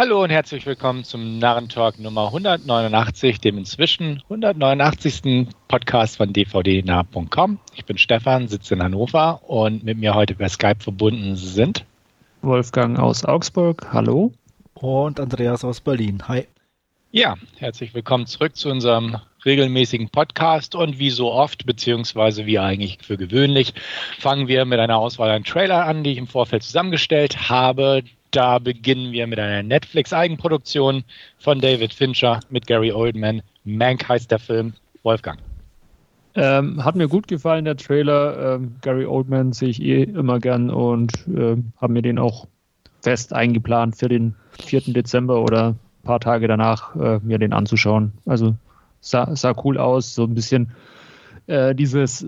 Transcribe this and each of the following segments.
Hallo und herzlich willkommen zum Narrentalk Nummer 189, dem inzwischen 189. Podcast von dvdnah.com. Ich bin Stefan, sitze in Hannover und mit mir heute per Skype verbunden sind Wolfgang aus Augsburg, hallo. Und Andreas aus Berlin, hi. Ja, herzlich willkommen zurück zu unserem regelmäßigen Podcast und wie so oft, beziehungsweise wie eigentlich für gewöhnlich, fangen wir mit einer Auswahl an Trailer an, die ich im Vorfeld zusammengestellt habe. Da beginnen wir mit einer Netflix-Eigenproduktion von David Fincher mit Gary Oldman. Mank heißt der Film. Wolfgang. Ähm, hat mir gut gefallen, der Trailer. Ähm, Gary Oldman sehe ich eh immer gern und äh, habe mir den auch fest eingeplant für den 4. Dezember oder ein paar Tage danach äh, mir den anzuschauen. Also sah, sah cool aus, so ein bisschen äh, dieses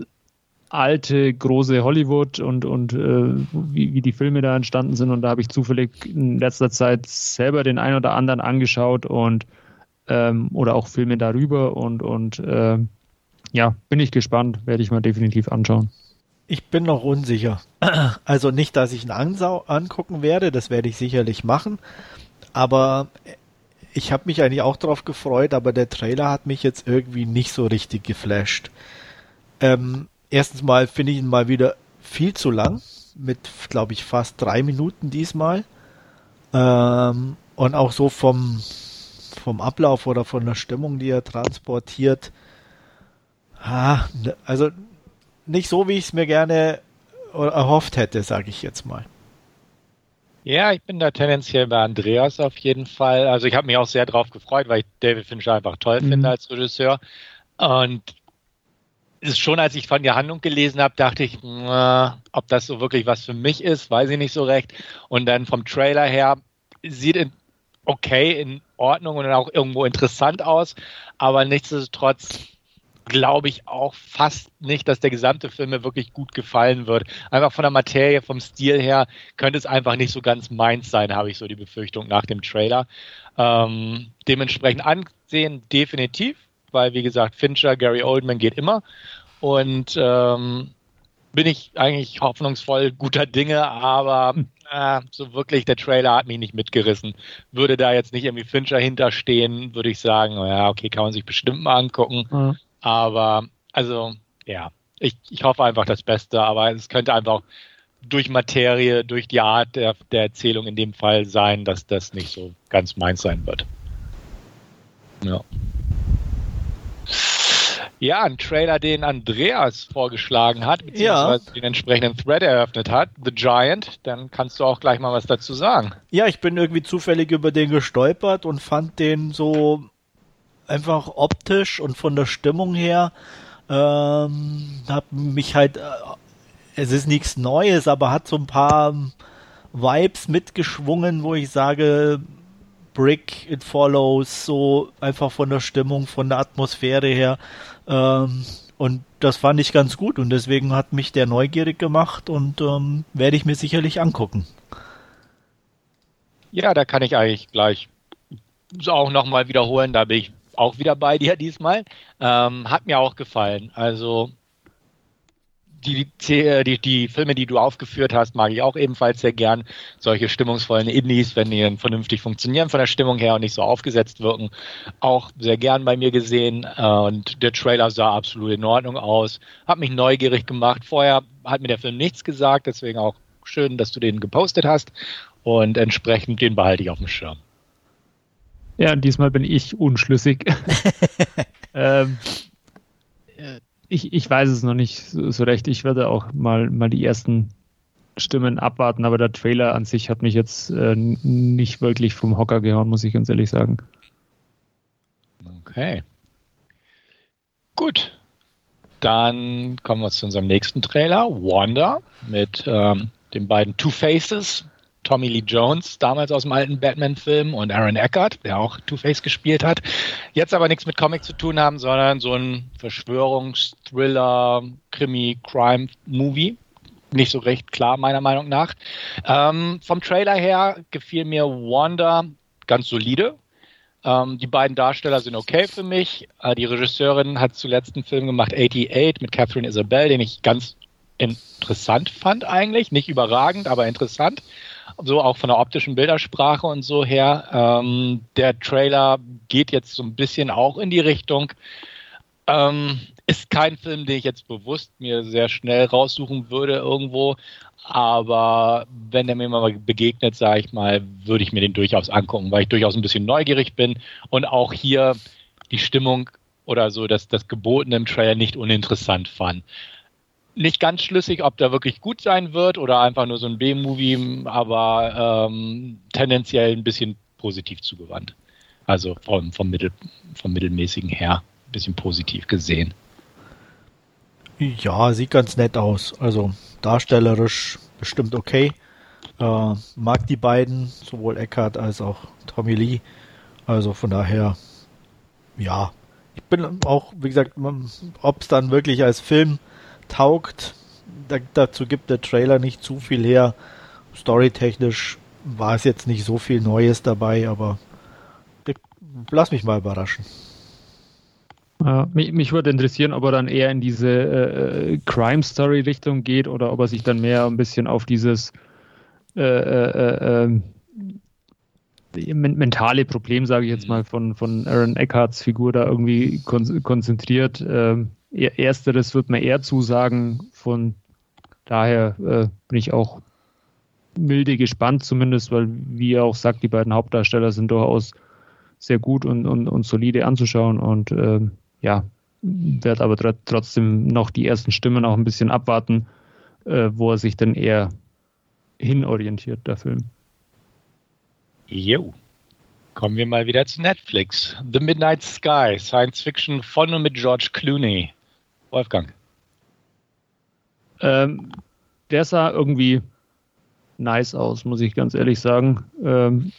alte, große Hollywood und, und äh, wie, wie die Filme da entstanden sind. Und da habe ich zufällig in letzter Zeit selber den einen oder anderen angeschaut und ähm, oder auch Filme darüber und, und äh, ja, bin ich gespannt, werde ich mal definitiv anschauen. Ich bin noch unsicher. Also nicht, dass ich ihn ansau angucken werde, das werde ich sicherlich machen. Aber ich habe mich eigentlich auch darauf gefreut, aber der Trailer hat mich jetzt irgendwie nicht so richtig geflasht. Ähm, erstens mal finde ich ihn mal wieder viel zu lang, mit, glaube ich, fast drei Minuten diesmal. Ähm, und auch so vom, vom Ablauf oder von der Stimmung, die er transportiert. Ah, also nicht so, wie ich es mir gerne erhofft hätte, sage ich jetzt mal. Ja, ich bin da tendenziell bei Andreas auf jeden Fall. Also ich habe mich auch sehr drauf gefreut, weil ich David Fincher einfach toll mhm. finde als Regisseur. Und ist schon, als ich von der Handlung gelesen habe, dachte ich, na, ob das so wirklich was für mich ist, weiß ich nicht so recht. Und dann vom Trailer her sieht in, okay, in Ordnung und auch irgendwo interessant aus, aber nichtsdestotrotz glaube ich auch fast nicht, dass der gesamte Film mir wirklich gut gefallen wird. Einfach von der Materie, vom Stil her könnte es einfach nicht so ganz meins sein, habe ich so die Befürchtung nach dem Trailer. Ähm, dementsprechend ansehen definitiv, weil wie gesagt, Fincher, Gary Oldman geht immer. Und ähm, bin ich eigentlich hoffnungsvoll guter Dinge, aber äh, so wirklich der Trailer hat mich nicht mitgerissen. Würde da jetzt nicht irgendwie Fincher hinterstehen, würde ich sagen, ja, okay, kann man sich bestimmt mal angucken. Mhm. Aber also, ja, ich, ich hoffe einfach das Beste, aber es könnte einfach durch Materie, durch die Art der, der Erzählung in dem Fall sein, dass das nicht so ganz meins sein wird. Ja. Ja, ein Trailer, den Andreas vorgeschlagen hat, beziehungsweise ja. den entsprechenden Thread eröffnet hat, The Giant. Dann kannst du auch gleich mal was dazu sagen. Ja, ich bin irgendwie zufällig über den gestolpert und fand den so einfach optisch und von der Stimmung her, ähm, hab mich halt, äh, es ist nichts Neues, aber hat so ein paar Vibes mitgeschwungen, wo ich sage, Brick, It Follows, so einfach von der Stimmung, von der Atmosphäre her. Ähm, und das fand ich ganz gut und deswegen hat mich der neugierig gemacht und ähm, werde ich mir sicherlich angucken. Ja, da kann ich eigentlich gleich auch nochmal wiederholen, da bin ich auch wieder bei dir diesmal. Ähm, hat mir auch gefallen. Also die, die, die Filme, die du aufgeführt hast, mag ich auch ebenfalls sehr gern. Solche stimmungsvollen Indies, wenn die dann vernünftig funktionieren von der Stimmung her und nicht so aufgesetzt wirken, auch sehr gern bei mir gesehen. Äh, und der Trailer sah absolut in Ordnung aus. Hat mich neugierig gemacht. Vorher hat mir der Film nichts gesagt, deswegen auch schön, dass du den gepostet hast. Und entsprechend den behalte ich auf dem Schirm. Ja, diesmal bin ich unschlüssig. ähm, ich, ich weiß es noch nicht so, recht. Ich werde auch mal, mal die ersten Stimmen abwarten, aber der Trailer an sich hat mich jetzt äh, nicht wirklich vom Hocker gehauen, muss ich ganz ehrlich sagen. Okay. Gut. Dann kommen wir zu unserem nächsten Trailer, Wanda, mit ähm, den beiden Two Faces, Tommy Lee Jones, damals aus dem alten Batman-Film, und Aaron Eckhart, der auch Two-Face gespielt hat. Jetzt aber nichts mit Comic zu tun haben, sondern so ein Verschwörungsthriller, Krimi, Crime-Movie. Nicht so recht klar, meiner Meinung nach. Ähm, vom Trailer her gefiel mir Wanda ganz solide. Ähm, die beiden Darsteller sind okay für mich. Äh, die Regisseurin hat zuletzt einen Film gemacht, 88, mit Catherine Isabel, den ich ganz interessant fand eigentlich. Nicht überragend, aber interessant. So auch von der optischen Bildersprache und so her. Ähm, der Trailer geht jetzt so ein bisschen auch in die Richtung. Ähm, ist kein Film, den ich jetzt bewusst mir sehr schnell raussuchen würde irgendwo. Aber wenn er mir mal begegnet, sage ich mal, würde ich mir den durchaus angucken, weil ich durchaus ein bisschen neugierig bin und auch hier die Stimmung oder so, dass das Gebotene im Trailer nicht uninteressant fand. Nicht ganz schlüssig, ob der wirklich gut sein wird oder einfach nur so ein B-Movie, aber ähm, tendenziell ein bisschen positiv zugewandt. Also vom, vom, Mittel, vom Mittelmäßigen her ein bisschen positiv gesehen. Ja, sieht ganz nett aus. Also darstellerisch bestimmt okay. Äh, mag die beiden, sowohl Eckhart als auch Tommy Lee. Also von daher, ja. Ich bin auch, wie gesagt, ob es dann wirklich als Film taugt, da, dazu gibt der Trailer nicht zu viel her. Storytechnisch war es jetzt nicht so viel Neues dabei, aber ich, lass mich mal überraschen. Ja, mich, mich würde interessieren, ob er dann eher in diese äh, äh Crime-Story-Richtung geht oder ob er sich dann mehr ein bisschen auf dieses äh, äh, äh ähm, mentale Problem, sage ich jetzt mal, von, von Aaron Eckharts Figur da irgendwie kon konzentriert. Ähm, ersteres wird mir eher zusagen. Von daher äh, bin ich auch milde gespannt, zumindest, weil, wie er auch sagt, die beiden Hauptdarsteller sind durchaus sehr gut und, und, und solide anzuschauen und ähm, ja, werde aber tr trotzdem noch die ersten Stimmen auch ein bisschen abwarten, äh, wo er sich dann eher hinorientiert, der Film. Jo. Kommen wir mal wieder zu Netflix. The Midnight Sky, Science Fiction von und mit George Clooney. Wolfgang. Ähm, der sah irgendwie nice aus, muss ich ganz ehrlich sagen. Ähm,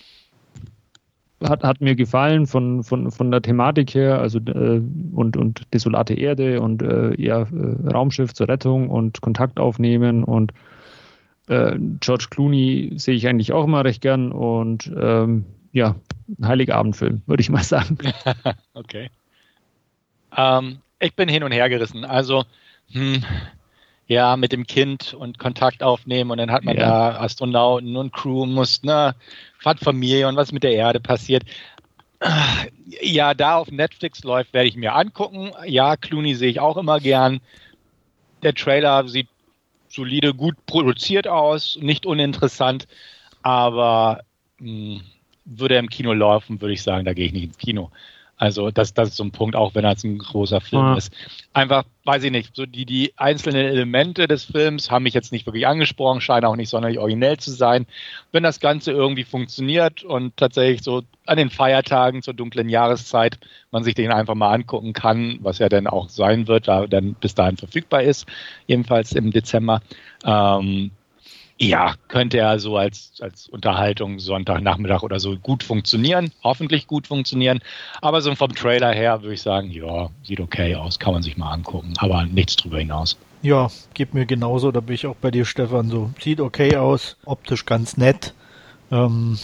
hat, hat mir gefallen von, von, von der Thematik her, also äh, und, und desolate Erde und äh, ja, äh, Raumschiff zur Rettung und Kontakt aufnehmen und äh, George Clooney sehe ich eigentlich auch immer recht gern und ähm, ja, ein Heiligabendfilm, würde ich mal sagen. okay. Ähm, ich bin hin und her gerissen. Also, hm, ja, mit dem Kind und Kontakt aufnehmen und dann hat man ja. da Astronauten und Crew muss, ne, hat Familie und was mit der Erde passiert. Ja, da auf Netflix läuft, werde ich mir angucken. Ja, Clooney sehe ich auch immer gern. Der Trailer sieht solide, gut produziert aus, nicht uninteressant, aber mh, hm, würde er im Kino laufen, würde ich sagen, da gehe ich nicht ins Kino. Also das, das ist so ein Punkt, auch wenn es ein großer Film ja. ist. Einfach, weiß ich nicht, so die, die einzelnen Elemente des Films haben mich jetzt nicht wirklich angesprochen, scheinen auch nicht sonderlich originell zu sein. Wenn das Ganze irgendwie funktioniert und tatsächlich so an den Feiertagen zur dunklen Jahreszeit man sich den einfach mal angucken kann, was ja dann auch sein wird, da dann bis dahin verfügbar ist, jedenfalls im Dezember, ähm, ja, könnte er so als, als Unterhaltung Sonntagnachmittag oder so gut funktionieren, hoffentlich gut funktionieren. Aber so vom Trailer her würde ich sagen, ja, sieht okay aus, kann man sich mal angucken, aber nichts drüber hinaus. Ja, geht mir genauso, da bin ich auch bei dir, Stefan, so sieht okay aus, optisch ganz nett. Ähm,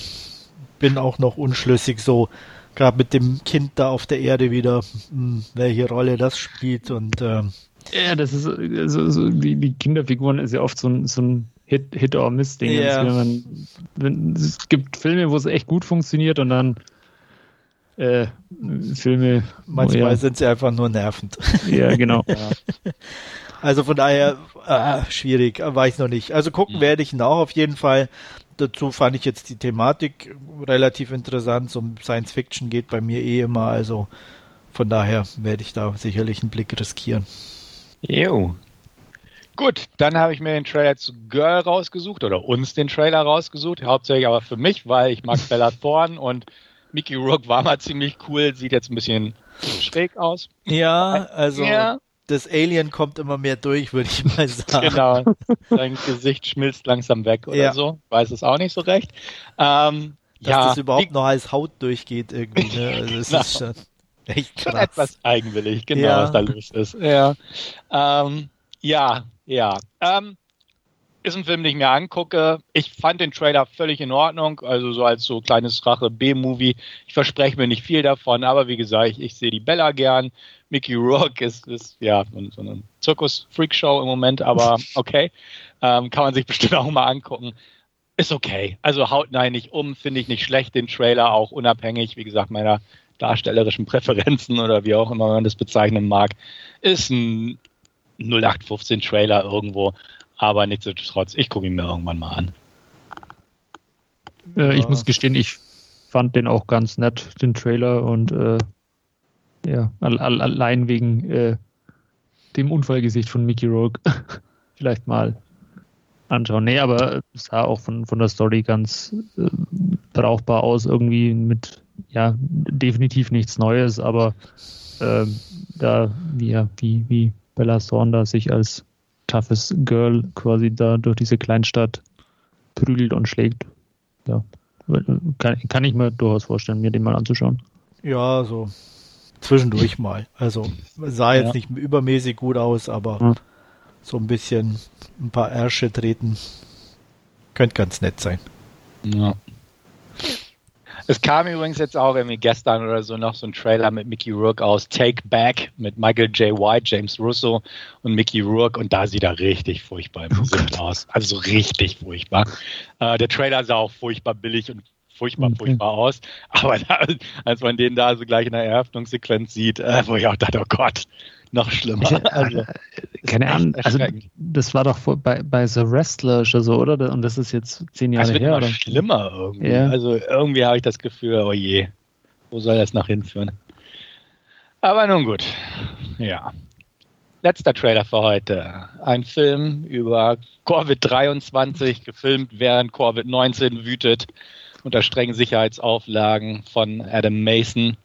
bin auch noch unschlüssig so, gerade mit dem Kind da auf der Erde wieder, mh, hm, welche Rolle das spielt und ähm, ja, das ist so, so die, die Kinderfiguren ist ja oft so ein, so ein Hit, Hit or Miss Ding. Yeah. Man, wenn, es gibt Filme, wo es echt gut funktioniert und dann äh, Filme. Manchmal ja. sind sie einfach nur nervend. Ja, genau. ja. Also von daher, äh, schwierig, ich noch nicht. Also gucken mhm. werde ich ihn auch auf jeden Fall. Dazu fand ich jetzt die Thematik relativ interessant. So Science Fiction geht bei mir eh immer, also von daher werde ich da sicherlich einen Blick riskieren. Jo, Gut, dann habe ich mir den Trailer zu Girl rausgesucht oder uns den Trailer rausgesucht, hauptsächlich aber für mich, weil ich mag Bella Thorne und Mickey Rourke war mal ziemlich cool, sieht jetzt ein bisschen schräg aus. Ja, also ja. das Alien kommt immer mehr durch, würde ich mal sagen. Genau, sein Gesicht schmilzt langsam weg oder ja. so, weiß es auch nicht so recht. Ähm, Dass ja, das überhaupt noch als Haut durchgeht irgendwie, ne? also es ist schon echt krass. Schon etwas eigenwillig, genau, was da los ist. Ja, ähm, ja ja, ähm, ist ein Film, den ich mir angucke. Ich fand den Trailer völlig in Ordnung, also so als so kleines Rache-B-Movie. Ich verspreche mir nicht viel davon, aber wie gesagt, ich, ich sehe die Bella gern. Mickey Rourke ist, ist ja so eine Zirkus-Freakshow im Moment, aber okay. Ähm, kann man sich bestimmt auch mal angucken. Ist okay. Also haut nein nicht um, finde ich nicht schlecht, den Trailer auch unabhängig, wie gesagt, meiner darstellerischen Präferenzen oder wie auch immer man das bezeichnen mag. Ist ein 0815 Trailer irgendwo aber nichtsdestotrotz, ich gucke ihn mir irgendwann mal an. Äh, ich muss gestehen, ich fand den auch ganz nett, den Trailer, und äh, ja, allein wegen äh, dem Unfallgesicht von Mickey Rourke vielleicht mal anschauen. Nee, aber es sah auch von, von der Story ganz äh, brauchbar aus, irgendwie mit, ja, definitiv nichts Neues, aber äh, da, wie, wie, wie Bella Thorne sich als toughes Girl quasi da durch diese Kleinstadt prügelt und schlägt. Ja, kann, kann ich mir durchaus vorstellen, mir den mal anzuschauen. Ja, so zwischendurch mal. Also sah jetzt ja. nicht übermäßig gut aus, aber ja. so ein bisschen ein paar Ärsche treten könnte ganz nett sein. Ja. Es kam übrigens jetzt auch irgendwie gestern oder so noch so ein Trailer mit Mickey Rourke aus Take Back mit Michael J. White, James Russo und Mickey Rourke und da sieht er richtig furchtbar im oh aus. Also so richtig furchtbar. Äh, der Trailer sah auch furchtbar billig und furchtbar, furchtbar aus. Aber da, als man den da so gleich in der Eröffnungssequenz sieht, äh, wo ich auch dachte, oh Gott, noch schlimmer. Also, Keine Ahnung, also das war doch bei, bei The Wrestler schon so, oder? Und das ist jetzt zehn Jahre das her. Oder? schlimmer irgendwie. Ja. Also irgendwie habe ich das Gefühl, oh je, wo soll das noch hinführen? Aber nun gut, ja. Letzter Trailer für heute. Ein Film über Covid-23, gefilmt während Covid-19 wütet, unter strengen Sicherheitsauflagen von Adam Mason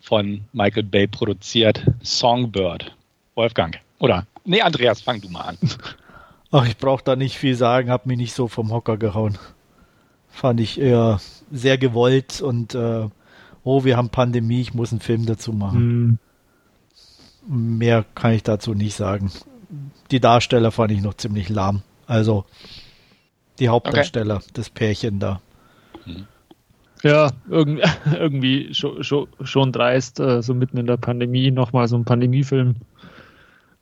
von Michael Bay produziert, Songbird. Wolfgang. Oder, nee, Andreas, fang du mal an. Ach, ich brauche da nicht viel sagen, hab mich nicht so vom Hocker gehauen. Fand ich eher sehr gewollt und äh, oh, wir haben Pandemie, ich muss einen Film dazu machen. Hm. Mehr kann ich dazu nicht sagen. Die Darsteller fand ich noch ziemlich lahm. Also die Hauptdarsteller, okay. das Pärchen da. Ja, irgendwie, schon, dreist, äh, so mitten in der Pandemie nochmal so einen Pandemiefilm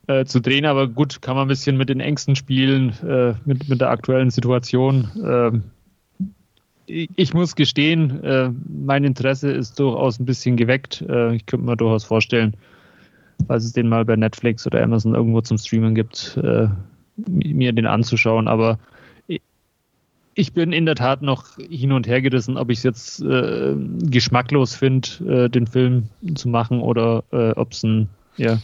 äh, zu drehen. Aber gut, kann man ein bisschen mit den Ängsten spielen, äh, mit, mit der aktuellen Situation. Ähm, ich muss gestehen, mein Interesse ist durchaus ein bisschen geweckt. Ich könnte mir durchaus vorstellen, falls es den mal bei Netflix oder Amazon irgendwo zum Streamen gibt, mir den anzuschauen. Aber ich bin in der Tat noch hin und her gerissen, ob ich es jetzt äh, geschmacklos finde, äh, den Film zu machen oder äh, ob es ein, ja,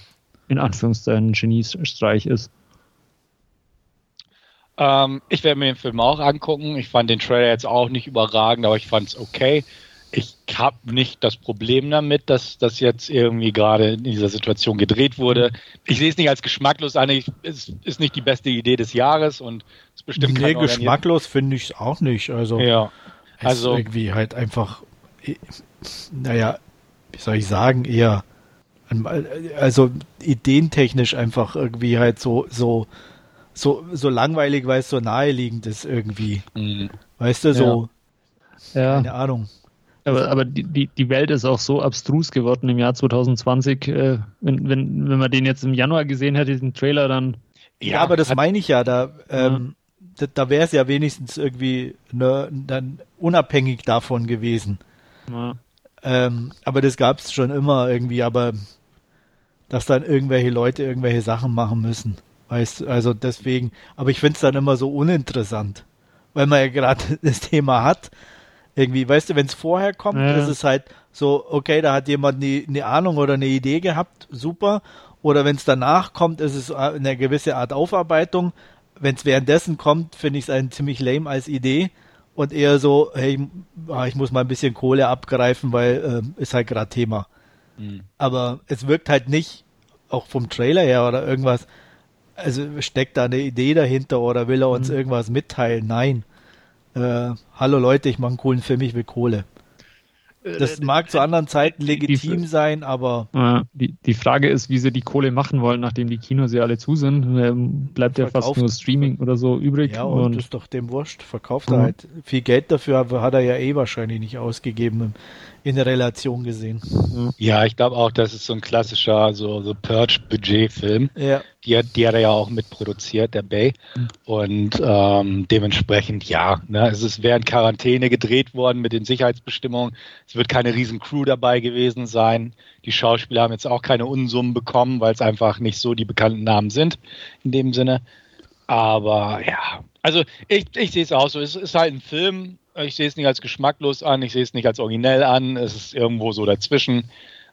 in Anführungszeichen, Geniestreich ist. Ähm, ich werde mir den Film auch angucken. Ich fand den Trailer jetzt auch nicht überragend, aber ich fand es okay ich habe nicht das Problem damit, dass das jetzt irgendwie gerade in dieser Situation gedreht wurde. Ich sehe es nicht als geschmacklos an. es ist nicht die beste Idee des Jahres und es bestimmt Nee, geschmacklos finde ich es auch nicht. Also, ja. also irgendwie halt einfach, naja, wie soll ich sagen, eher, also ideentechnisch einfach irgendwie halt so, so, so, so langweilig, weil es so naheliegend ist irgendwie. Mhm. Weißt du, so, ja. keine Ahnung. Aber, aber die, die Welt ist auch so abstrus geworden im Jahr 2020. Äh, wenn, wenn, wenn man den jetzt im Januar gesehen hätte, diesen Trailer, dann. Ja, aber das meine ich ja. Da, ähm, ja. da, da wäre es ja wenigstens irgendwie ne, dann unabhängig davon gewesen. Ja. Ähm, aber das gab es schon immer irgendwie, aber dass dann irgendwelche Leute irgendwelche Sachen machen müssen. Weißt also deswegen, aber ich finde es dann immer so uninteressant, weil man ja gerade das Thema hat irgendwie, weißt du, wenn es vorher kommt, ja. ist es halt so, okay, da hat jemand eine, eine Ahnung oder eine Idee gehabt, super. Oder wenn es danach kommt, ist es eine gewisse Art Aufarbeitung. Wenn es währenddessen kommt, finde ich es ein ziemlich lame als Idee und eher so, hey, ah, ich muss mal ein bisschen Kohle abgreifen, weil äh, ist halt gerade Thema. Mhm. Aber es wirkt halt nicht, auch vom Trailer her oder irgendwas, also steckt da eine Idee dahinter oder will er uns mhm. irgendwas mitteilen? Nein äh, hallo Leute, ich mache einen coolen Film, ich will Kohle. Das mag zu anderen Zeiten legitim die, sein, aber. Die, die Frage ist, wie sie die Kohle machen wollen, nachdem die Kinos ja alle zu sind. Ähm, bleibt ja fast nur Streaming oder so übrig. Ja, und, und ist doch dem wurscht. Verkauft er halt viel Geld dafür, hat er ja eh wahrscheinlich nicht ausgegeben in der Relation gesehen. Ja, ich glaube auch, das ist so ein klassischer so, so Purge-Budget-Film. Ja. Die, hat, die hat er ja auch mitproduziert, der Bay. Und ähm, dementsprechend, ja, ne, es ist während Quarantäne gedreht worden mit den Sicherheitsbestimmungen. Es wird keine riesen Crew dabei gewesen sein. Die Schauspieler haben jetzt auch keine Unsummen bekommen, weil es einfach nicht so die bekannten Namen sind in dem Sinne. Aber ja, also ich, ich sehe es auch so. Es ist halt ein Film, ich sehe es nicht als geschmacklos an, ich sehe es nicht als originell an, es ist irgendwo so dazwischen.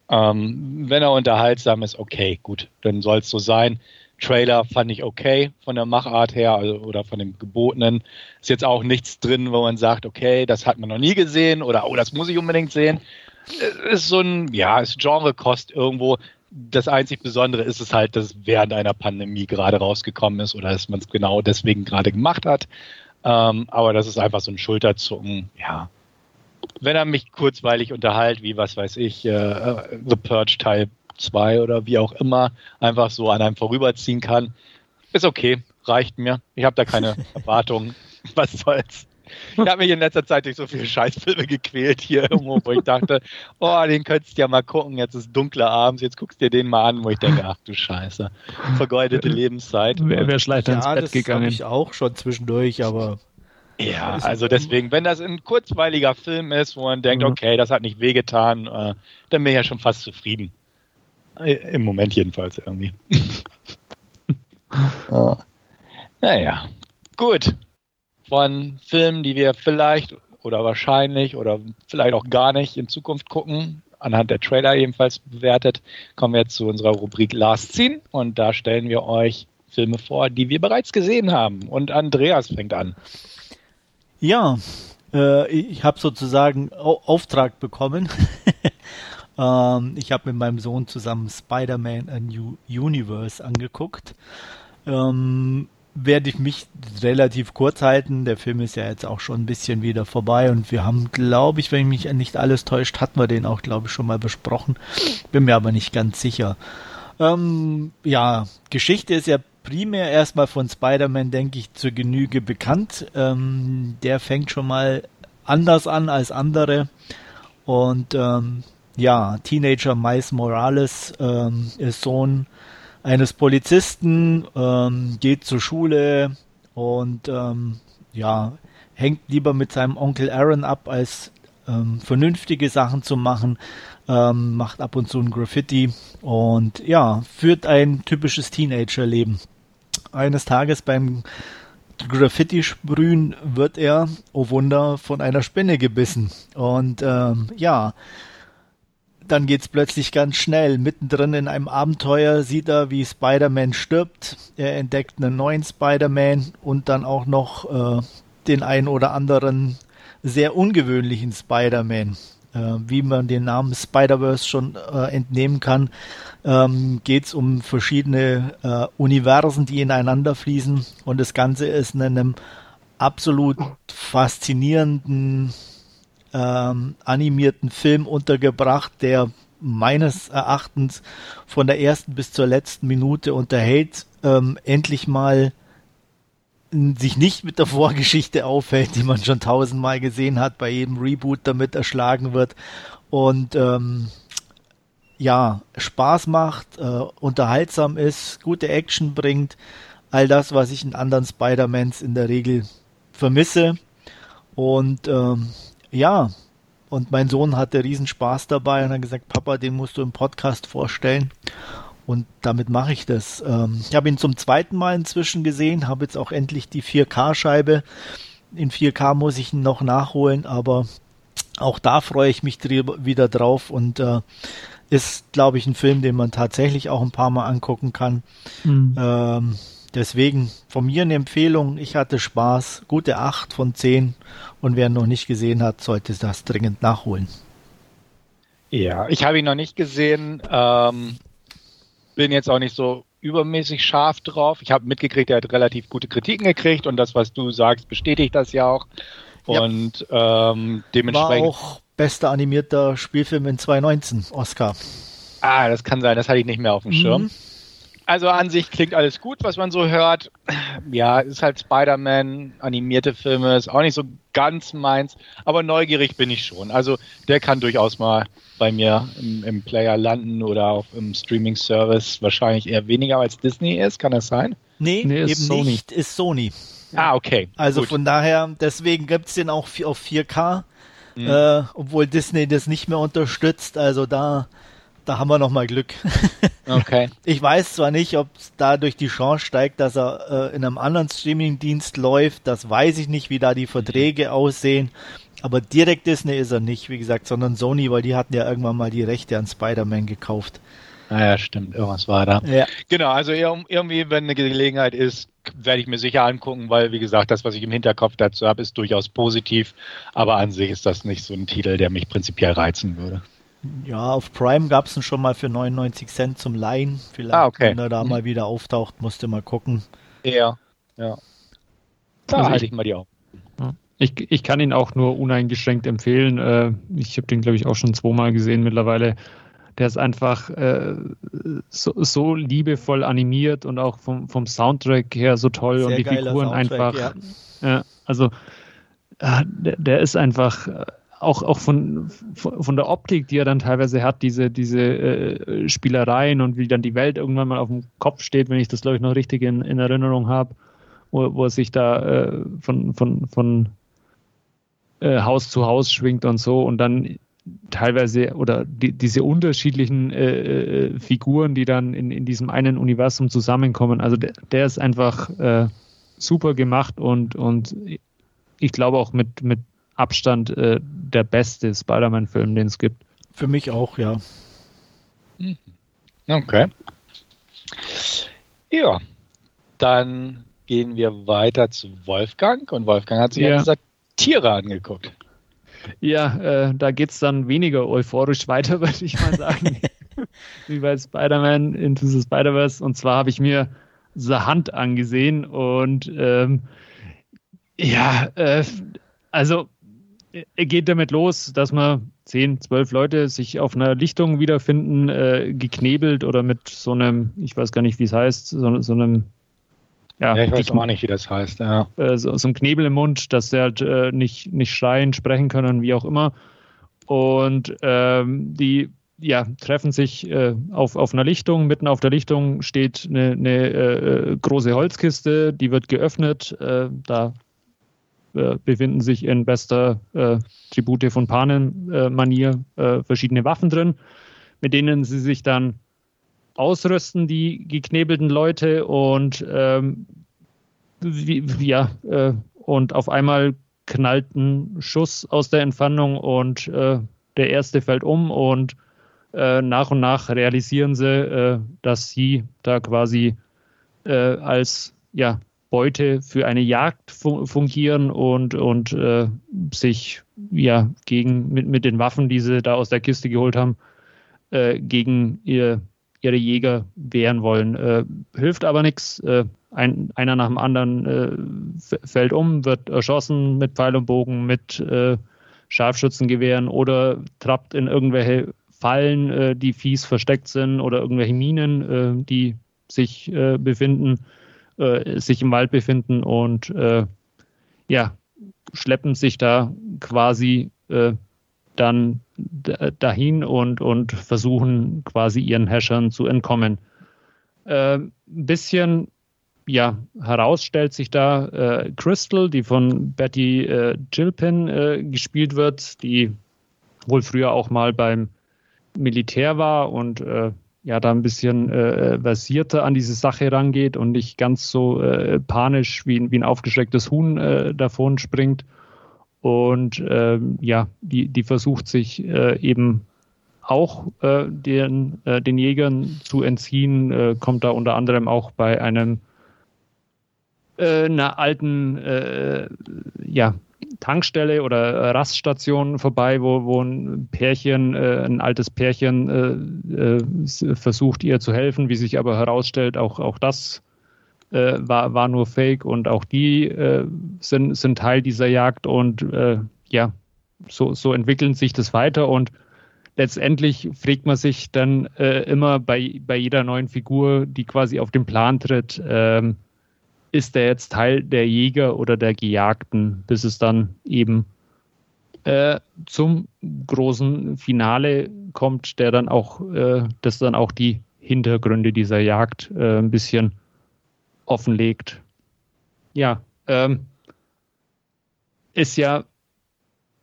Ähm, wenn er unterhaltsam ist, okay, gut, dann soll es so sein. Trailer fand ich okay von der Machart her also, oder von dem Gebotenen. Ist jetzt auch nichts drin, wo man sagt, okay, das hat man noch nie gesehen oder oh, das muss ich unbedingt sehen. Ist so ein, ja, ist Genrekost irgendwo. Das einzig Besondere ist es halt, dass es während einer Pandemie gerade rausgekommen ist oder dass man es genau deswegen gerade gemacht hat. Ähm, aber das ist einfach so ein Schulterzucken, ja. Wenn er mich kurzweilig unterhält, wie was weiß ich, äh, äh The Purge Teil 2 oder wie auch immer, einfach so an einem vorüberziehen kann, ist okay, reicht mir. Ich habe da keine Erwartungen. Was soll's? Ich habe mich in letzter Zeit durch so viele Scheißfilme gequält hier irgendwo, wo ich dachte, oh, den könntest du ja mal gucken, jetzt ist dunkler abends, jetzt guckst du dir den mal an, wo ich denke, ach du Scheiße, vergeudete Lebenszeit. Wer, wer schleicht ja, ins Bett das gegangen? ich auch schon zwischendurch, aber ja, also deswegen, wenn das ein kurzweiliger Film ist, wo man denkt, mhm. okay, das hat nicht wehgetan, äh, dann bin ich ja schon fast zufrieden. Äh, Im Moment jedenfalls irgendwie. ja. Naja, gut von Filmen, die wir vielleicht oder wahrscheinlich oder vielleicht auch gar nicht in Zukunft gucken, anhand der Trailer ebenfalls bewertet, kommen wir zu unserer Rubrik Last Scene und da stellen wir euch Filme vor, die wir bereits gesehen haben. Und Andreas fängt an. Ja, äh, ich habe sozusagen Auftrag bekommen. ähm, ich habe mit meinem Sohn zusammen Spider-Man A New Universe angeguckt. Ähm, werde ich mich relativ kurz halten. Der Film ist ja jetzt auch schon ein bisschen wieder vorbei und wir haben, glaube ich, wenn ich mich nicht alles täuscht, hatten wir den auch, glaube ich, schon mal besprochen. Bin mir aber nicht ganz sicher. Ähm, ja, Geschichte ist ja primär erstmal von Spider-Man, denke ich, zur Genüge bekannt. Ähm, der fängt schon mal anders an als andere. Und ähm, ja, Teenager Miles Morales ähm, ist Sohn eines Polizisten, ähm, geht zur Schule und ähm, ja, hängt lieber mit seinem Onkel Aaron ab, als ähm, vernünftige Sachen zu machen, ähm, macht ab und zu ein Graffiti und ja, führt ein typisches Teenager-Leben. Eines Tages beim Graffiti sprühen wird er, oh Wunder, von einer Spinne gebissen. Und ähm, ja, dann geht's plötzlich ganz schnell. Mittendrin in einem Abenteuer sieht er, wie Spider-Man stirbt. Er entdeckt einen neuen Spider-Man und dann auch noch äh, den einen oder anderen sehr ungewöhnlichen Spider-Man. Äh, wie man den Namen Spider-Verse schon äh, entnehmen kann, ähm, geht es um verschiedene äh, Universen, die ineinander fließen. Und das Ganze ist in einem absolut faszinierenden ähm, animierten Film untergebracht, der meines Erachtens von der ersten bis zur letzten Minute unterhält, ähm, endlich mal sich nicht mit der Vorgeschichte aufhält, die man schon tausendmal gesehen hat, bei jedem Reboot damit erschlagen wird und ähm, ja, Spaß macht, äh, unterhaltsam ist, gute Action bringt, all das, was ich in anderen Spider-Mans in der Regel vermisse. Und ähm, ja, und mein Sohn hatte riesen Spaß dabei und hat gesagt, Papa, den musst du im Podcast vorstellen. Und damit mache ich das. Ähm, ich habe ihn zum zweiten Mal inzwischen gesehen, habe jetzt auch endlich die 4K-Scheibe. In 4K muss ich ihn noch nachholen, aber auch da freue ich mich wieder drauf und äh, ist, glaube ich, ein Film, den man tatsächlich auch ein paar Mal angucken kann. Mhm. Ähm, Deswegen von mir eine Empfehlung. Ich hatte Spaß. Gute 8 von 10. Und wer noch nicht gesehen hat, sollte das dringend nachholen. Ja, ich habe ihn noch nicht gesehen. Ähm, bin jetzt auch nicht so übermäßig scharf drauf. Ich habe mitgekriegt, er hat relativ gute Kritiken gekriegt und das, was du sagst, bestätigt das ja auch. Und ja. ähm, dementsprechend. War auch bester animierter Spielfilm in 2019 Oscar. Ah, das kann sein, das hatte ich nicht mehr auf dem Schirm. Also an sich klingt alles gut, was man so hört. Ja, ist halt Spider-Man, animierte Filme, ist auch nicht so ganz meins, aber neugierig bin ich schon. Also der kann durchaus mal bei mir im, im Player landen oder auch im Streaming-Service. Wahrscheinlich eher weniger als Disney ist, kann das sein? Nee, nee eben Sony. nicht, ist Sony. Ah, okay. Also gut. von daher, deswegen gibt es den auch auf 4K, mhm. äh, obwohl Disney das nicht mehr unterstützt. Also da da haben wir noch mal Glück. Okay. Ich weiß zwar nicht, ob dadurch die Chance steigt, dass er äh, in einem anderen Streamingdienst läuft. Das weiß ich nicht, wie da die Verträge aussehen. Aber direkt Disney ist er nicht, wie gesagt, sondern Sony, weil die hatten ja irgendwann mal die Rechte an Spider-Man gekauft. Naja, ah stimmt, irgendwas war da. Ja. Genau, also irgendwie, wenn eine Gelegenheit ist, werde ich mir sicher angucken, weil, wie gesagt, das, was ich im Hinterkopf dazu habe, ist durchaus positiv. Aber an sich ist das nicht so ein Titel, der mich prinzipiell reizen würde. Ja, auf Prime gab es ihn schon mal für 99 Cent zum Leihen. Vielleicht, ah, okay. wenn er da mhm. mal wieder auftaucht, musste mal gucken. Ja, ja. Da also halte ich mal die Augen. Ich, ich kann ihn auch nur uneingeschränkt empfehlen. Äh, ich habe den, glaube ich, auch schon zweimal gesehen mittlerweile. Der ist einfach äh, so, so, liebevoll animiert und auch vom, vom Soundtrack her so toll Sehr und die Figuren einfach. Ja. Ja, also äh, der, der, ist einfach auch, auch von, von der Optik, die er dann teilweise hat, diese, diese äh, Spielereien und wie dann die Welt irgendwann mal auf dem Kopf steht, wenn ich das, glaube ich, noch richtig in, in Erinnerung habe, wo, wo er sich da äh, von, von, von äh, Haus zu Haus schwingt und so und dann teilweise oder die, diese unterschiedlichen äh, äh, Figuren, die dann in, in diesem einen Universum zusammenkommen. Also der, der ist einfach äh, super gemacht und, und ich glaube auch mit, mit Abstand äh, der beste Spider-Man-Film, den es gibt. Für mich auch, ja. Mhm. Okay. Ja, dann gehen wir weiter zu Wolfgang und Wolfgang hat sich ja, ja Tiere angeguckt. Ja, äh, da geht es dann weniger euphorisch weiter, würde ich mal sagen, wie bei Spider-Man Into the Spider-Verse. Und zwar habe ich mir The Hand angesehen und ähm, ja, äh, also geht damit los, dass man zehn, zwölf Leute sich auf einer Lichtung wiederfinden, äh, geknebelt oder mit so einem, ich weiß gar nicht, wie es heißt, so, so einem ja, ja, ich weiß auch nicht, wie das heißt. Ja. Äh, so, so, ein Knebel im Mund, dass sie halt äh, nicht, nicht schreien, sprechen können, wie auch immer. Und ähm, die ja, treffen sich äh, auf, auf einer Lichtung. Mitten auf der Lichtung steht eine, eine äh, große Holzkiste, die wird geöffnet. Äh, da äh, befinden sich in bester äh, Tribute von Panen-Manier äh, verschiedene Waffen drin, mit denen sie sich dann ausrüsten, die geknebelten Leute und ähm, wie, ja, äh, und auf einmal knallt ein Schuss aus der Entfernung und äh, der erste fällt um und äh, nach und nach realisieren sie, äh, dass sie da quasi äh, als ja, Beute für eine Jagd fungieren und, und äh, sich ja gegen mit, mit den Waffen, die sie da aus der Kiste geholt haben, äh, gegen ihr, ihre Jäger wehren wollen. Äh, hilft aber nichts. Äh, ein, einer nach dem anderen äh, fällt um, wird erschossen mit Pfeil und Bogen, mit äh, Scharfschützengewehren oder trappt in irgendwelche Fallen, die fies versteckt sind oder irgendwelche Minen, die sich befinden äh, sich im Wald befinden und äh, ja, schleppen sich da quasi äh, dann dahin und, und versuchen quasi ihren Häschern zu entkommen. Äh, ein bisschen ja, heraus stellt sich da äh, Crystal, die von Betty äh, Gilpin äh, gespielt wird, die wohl früher auch mal beim Militär war und äh, ja da ein bisschen äh, versierter an diese Sache rangeht und nicht ganz so äh, panisch wie, wie ein aufgeschrecktes Huhn äh, davon springt. Und ähm, ja, die, die versucht sich äh, eben auch äh, den, äh, den Jägern zu entziehen, äh, kommt da unter anderem auch bei einem äh, einer alten äh, ja, Tankstelle oder Raststation vorbei, wo, wo ein Pärchen, äh, ein altes Pärchen äh, äh, versucht ihr zu helfen, wie sich aber herausstellt, auch, auch das äh, war, war nur Fake. Und auch die äh, sind, sind Teil dieser Jagd. Und äh, ja, so, so entwickeln sich das weiter. Und letztendlich fragt man sich dann äh, immer bei, bei jeder neuen Figur, die quasi auf den Plan tritt, ähm, ist der jetzt Teil der Jäger oder der Gejagten, bis es dann eben äh, zum großen Finale kommt, der dann auch, äh, das dann auch die Hintergründe dieser Jagd äh, ein bisschen offenlegt. Ja, ähm, ist ja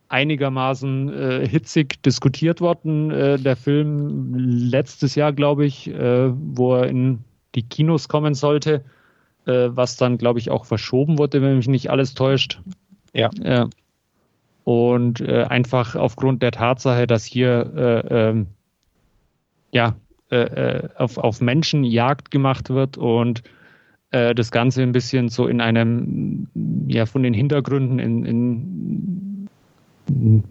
einigermaßen äh, hitzig diskutiert worden. Äh, der Film letztes Jahr, glaube ich, äh, wo er in die Kinos kommen sollte, äh, was dann, glaube ich, auch verschoben wurde, wenn mich nicht alles täuscht. Ja. und äh, einfach aufgrund der Tatsache, dass hier äh, ähm, ja auf, auf Menschen Jagd gemacht wird und das Ganze ein bisschen so in einem, ja, von den Hintergründen in, in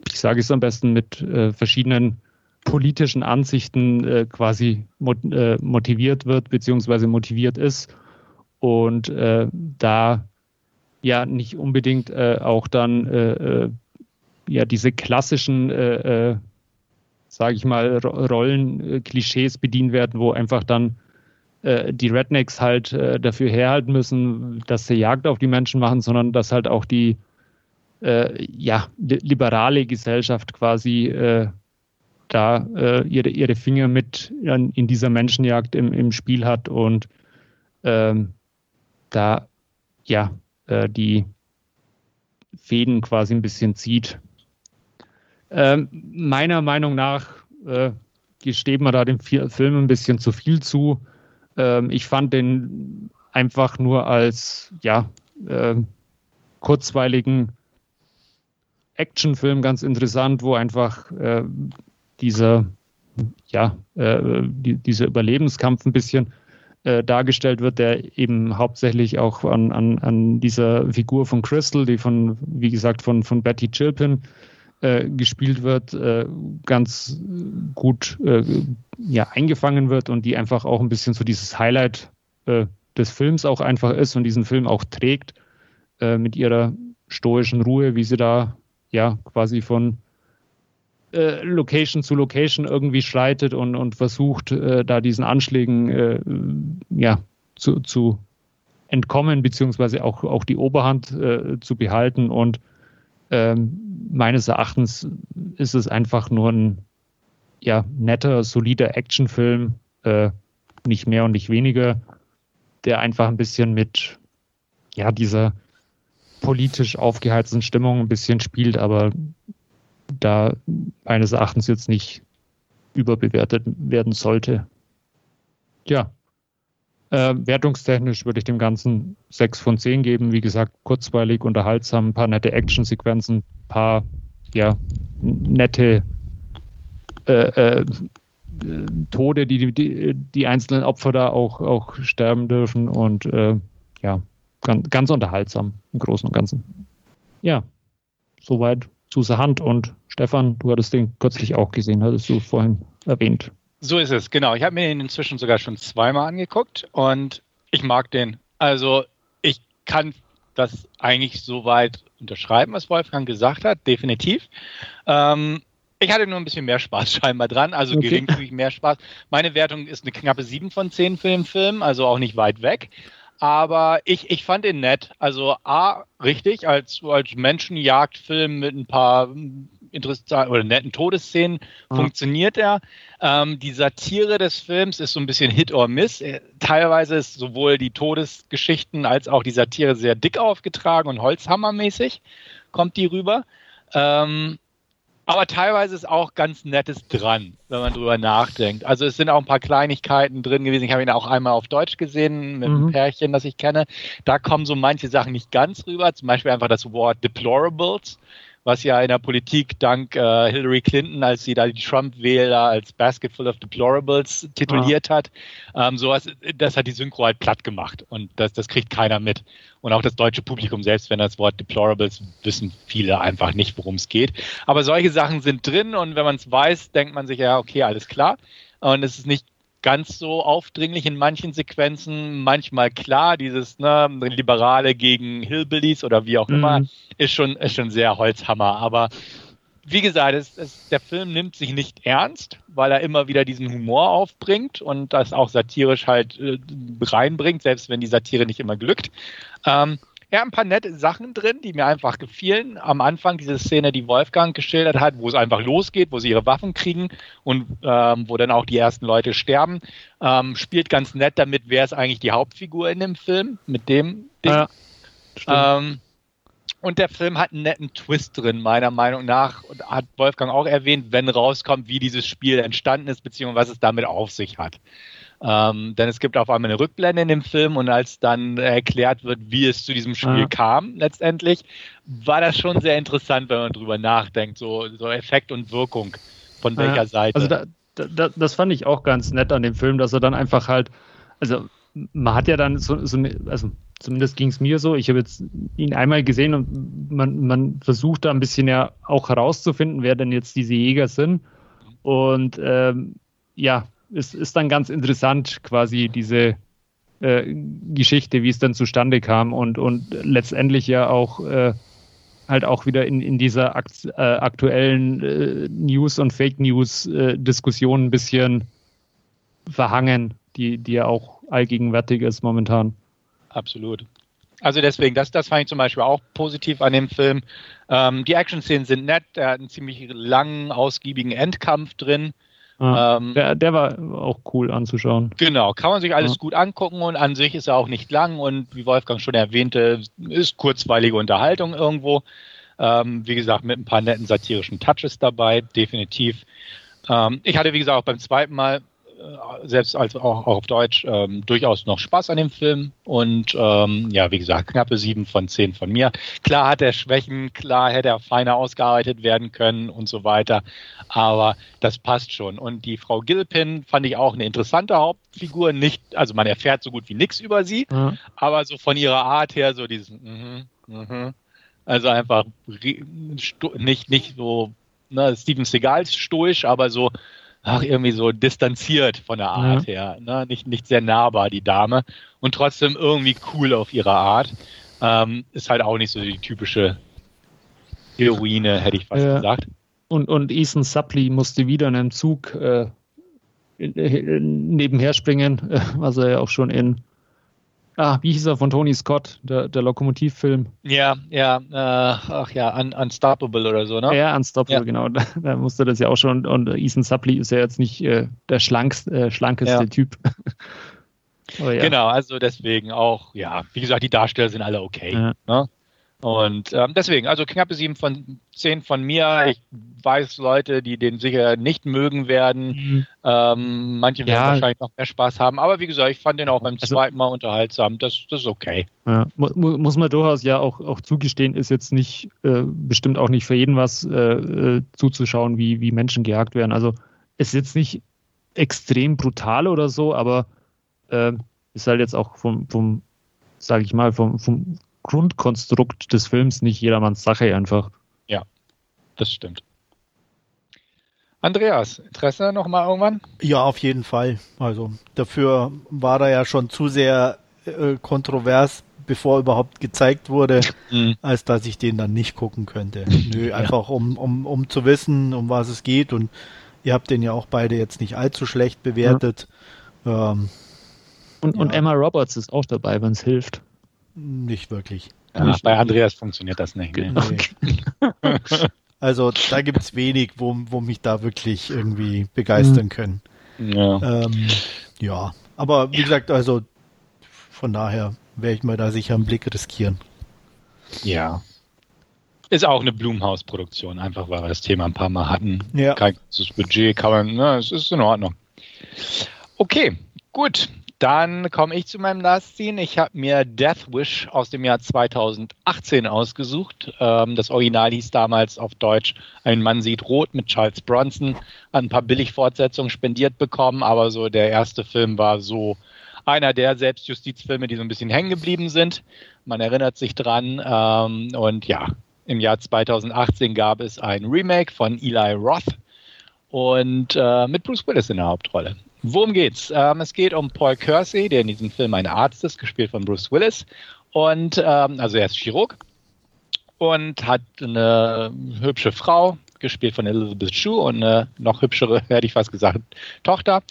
ich sage es am besten, mit äh, verschiedenen politischen Ansichten äh, quasi mot äh, motiviert wird, beziehungsweise motiviert ist. Und äh, da ja nicht unbedingt äh, auch dann äh, ja diese klassischen, sage ich mal, Rollen, Klischees bedient werden, wo einfach dann die Rednecks halt dafür herhalten müssen, dass sie Jagd auf die Menschen machen, sondern dass halt auch die äh, ja, liberale Gesellschaft quasi äh, da äh, ihre, ihre Finger mit in, in dieser Menschenjagd im, im Spiel hat und ähm, da ja äh, die Fäden quasi ein bisschen zieht. Ähm, meiner Meinung nach äh, gesteht man da dem Film ein bisschen zu viel zu. Ähm, ich fand den einfach nur als ja äh, kurzweiligen Actionfilm ganz interessant, wo einfach äh, dieser, ja, äh, die, dieser Überlebenskampf ein bisschen äh, dargestellt wird, der eben hauptsächlich auch an, an, an dieser Figur von Crystal, die von, wie gesagt, von, von Betty Chilpin äh, gespielt wird, äh, ganz gut äh, ja, eingefangen wird und die einfach auch ein bisschen so dieses Highlight des Films auch einfach ist und diesen Film auch trägt mit ihrer stoischen Ruhe, wie sie da ja quasi von äh, Location zu Location irgendwie schreitet und, und versucht, äh, da diesen Anschlägen äh, ja, zu, zu entkommen, beziehungsweise auch, auch die Oberhand äh, zu behalten. Und ähm, meines Erachtens ist es einfach nur ein ja, netter, solider Actionfilm, äh, nicht mehr und nicht weniger, der einfach ein bisschen mit ja, dieser politisch aufgeheizten Stimmung ein bisschen spielt, aber da meines Erachtens jetzt nicht überbewertet werden sollte. Ja. Äh, wertungstechnisch würde ich dem Ganzen 6 von 10 geben. Wie gesagt, kurzweilig, unterhaltsam, ein paar nette Actionsequenzen, ein paar ja, nette äh, äh, Tode, die, die die einzelnen Opfer da auch, auch sterben dürfen und äh, ja, ganz, ganz unterhaltsam im Großen und Ganzen. Ja, soweit zu Hand. Und Stefan, du hattest den kürzlich auch gesehen, hattest du vorhin erwähnt. So ist es, genau. Ich habe mir den inzwischen sogar schon zweimal angeguckt und ich mag den. Also ich kann das eigentlich soweit unterschreiben, was Wolfgang gesagt hat, definitiv. Ähm, ich hatte nur ein bisschen mehr Spaß scheinbar dran, also okay. geringfügig mehr Spaß. Meine Wertung ist eine knappe 7 von 10 für den Film, also auch nicht weit weg. Aber ich, ich fand ihn nett. Also A, richtig, als, als Menschenjagdfilm mit ein paar interessanten oder netten Todesszenen mhm. funktioniert er. Ähm, die Satire des Films ist so ein bisschen Hit or Miss. Teilweise ist sowohl die Todesgeschichten als auch die Satire sehr dick aufgetragen und Holzhammermäßig kommt die rüber. Ähm, aber teilweise ist auch ganz Nettes dran, wenn man drüber nachdenkt. Also es sind auch ein paar Kleinigkeiten drin gewesen. Ich habe ihn auch einmal auf Deutsch gesehen mit mhm. einem Pärchen, das ich kenne. Da kommen so manche Sachen nicht ganz rüber. Zum Beispiel einfach das Wort Deplorables was ja in der Politik dank äh, Hillary Clinton, als sie da die Trump-Wähler als Basket full of Deplorables tituliert ah. hat, ähm, sowas, das hat die Synchro halt platt gemacht und das, das kriegt keiner mit. Und auch das deutsche Publikum, selbst wenn das Wort Deplorables, wissen viele einfach nicht, worum es geht. Aber solche Sachen sind drin und wenn man es weiß, denkt man sich ja, okay, alles klar. Und es ist nicht ganz so aufdringlich in manchen Sequenzen. Manchmal klar, dieses ne, Liberale gegen Hillbillies oder wie auch immer, mhm. ist, schon, ist schon sehr Holzhammer. Aber wie gesagt, es, es, der Film nimmt sich nicht ernst, weil er immer wieder diesen Humor aufbringt und das auch satirisch halt äh, reinbringt, selbst wenn die Satire nicht immer glückt. Ähm, ja, ein paar nette Sachen drin, die mir einfach gefielen. Am Anfang diese Szene, die Wolfgang geschildert hat, wo es einfach losgeht, wo sie ihre Waffen kriegen und ähm, wo dann auch die ersten Leute sterben, ähm, spielt ganz nett damit, wer ist eigentlich die Hauptfigur in dem Film, mit dem Ding. Ja, ähm, und der Film hat einen netten Twist drin, meiner Meinung nach. Und hat Wolfgang auch erwähnt, wenn rauskommt, wie dieses Spiel entstanden ist, beziehungsweise was es damit auf sich hat. Ähm, denn es gibt auf einmal eine Rückblende in dem Film und als dann erklärt wird, wie es zu diesem Spiel ja. kam, letztendlich, war das schon sehr interessant, wenn man drüber nachdenkt, so, so Effekt und Wirkung von welcher ja. Seite. Also da, da, das fand ich auch ganz nett an dem Film, dass er dann einfach halt, also man hat ja dann so, so also zumindest ging es mir so, ich habe jetzt ihn einmal gesehen und man, man versucht da ein bisschen ja auch herauszufinden, wer denn jetzt diese Jäger sind. Und ähm, ja, es ist dann ganz interessant, quasi diese äh, Geschichte, wie es dann zustande kam und, und letztendlich ja auch äh, halt auch wieder in, in dieser akt, äh, aktuellen äh, News- und Fake News-Diskussion äh, ein bisschen verhangen, die, die ja auch allgegenwärtig ist momentan. Absolut. Also deswegen, das, das fand ich zum Beispiel auch positiv an dem Film. Ähm, die Action-Szenen sind nett, er hat einen ziemlich langen, ausgiebigen Endkampf drin. Ähm, der, der war auch cool anzuschauen. Genau, kann man sich alles ja. gut angucken und an sich ist er auch nicht lang und wie Wolfgang schon erwähnte, ist kurzweilige Unterhaltung irgendwo. Ähm, wie gesagt, mit ein paar netten satirischen Touches dabei, definitiv. Ähm, ich hatte, wie gesagt, auch beim zweiten Mal selbst als auch, auch auf Deutsch ähm, durchaus noch Spaß an dem Film und ähm, ja, wie gesagt, knappe sieben von zehn von mir. Klar hat er Schwächen, klar hätte er feiner ausgearbeitet werden können und so weiter, aber das passt schon. Und die Frau Gilpin fand ich auch eine interessante Hauptfigur, nicht, also man erfährt so gut wie nichts über sie, mhm. aber so von ihrer Art her so dieses, -hmm, mm also einfach nicht, nicht so ne, Steven Seagal stoisch, aber so ach, irgendwie so distanziert von der Art ja. her. Ne? Nicht, nicht sehr nahbar, die Dame. Und trotzdem irgendwie cool auf ihre Art. Ähm, ist halt auch nicht so die typische Heroine, hätte ich fast ja. gesagt. Und, und Ethan Suppley musste wieder in einem Zug äh, nebenher springen, äh, was er ja auch schon in Ah, wie hieß er von Tony Scott, der, der Lokomotivfilm? Ja, ja, äh, ach ja, Un Unstoppable oder so, ne? Ja, Unstoppable, ja. genau. Da, da, musste das ja auch schon. Und Ethan Suppley ist ja jetzt nicht äh, der schlankste, äh, schlankeste ja. Typ. ja. Genau, also deswegen auch, ja, wie gesagt, die Darsteller sind alle okay. Ne? Und ähm, deswegen, also knappe sieben von zehn von mir. Ich weiß Leute, die den sicher nicht mögen werden. Mhm. Ähm, manche werden ja. wahrscheinlich noch mehr Spaß haben. Aber wie gesagt, ich fand den auch beim also, zweiten Mal unterhaltsam. Das, das ist okay. Ja, muss man durchaus ja auch, auch zugestehen, ist jetzt nicht äh, bestimmt auch nicht für jeden was äh, äh, zuzuschauen, wie, wie Menschen gejagt werden. Also ist jetzt nicht extrem brutal oder so, aber äh, ist halt jetzt auch vom, vom sage ich mal, vom, vom Grundkonstrukt des Films nicht jedermanns Sache einfach. Ja, das stimmt. Andreas, Interesse nochmal irgendwann? Ja, auf jeden Fall. Also dafür war er ja schon zu sehr äh, kontrovers, bevor überhaupt gezeigt wurde, mhm. als dass ich den dann nicht gucken könnte. Nö, einfach ja. um, um, um zu wissen, um was es geht. Und ihr habt den ja auch beide jetzt nicht allzu schlecht bewertet. Ja. Ähm, und, ja. und Emma Roberts ist auch dabei, wenn es hilft. Nicht wirklich. Ja, nicht bei Andreas funktioniert das nicht. Nee. Okay. also da gibt es wenig, wo, wo mich da wirklich irgendwie begeistern mhm. können. Ja. Ähm, ja, aber wie gesagt, also von daher werde ich mal da sicher einen Blick riskieren. Ja. Ist auch eine Blumenhaus-Produktion, einfach weil wir das Thema ein paar Mal hatten. Ja. Kein großes Budget, kann man, na, es ist in Ordnung. Okay, gut. Dann komme ich zu meinem Last Scene. Ich habe mir Death Wish aus dem Jahr 2018 ausgesucht. Ähm, das Original hieß damals auf Deutsch Ein Mann sieht rot mit Charles Bronson. Ein paar Billigfortsetzungen spendiert bekommen, aber so der erste Film war so einer der Selbstjustizfilme, die so ein bisschen hängen geblieben sind. Man erinnert sich dran. Ähm, und ja, im Jahr 2018 gab es ein Remake von Eli Roth und äh, mit Bruce Willis in der Hauptrolle. Worum geht's? Ähm, es geht um Paul Kersey, der in diesem Film ein Arzt ist, gespielt von Bruce Willis. Und ähm, also er ist Chirurg und hat eine hübsche Frau, gespielt von Elizabeth Shue und eine noch hübschere, hätte ich fast gesagt, Tochter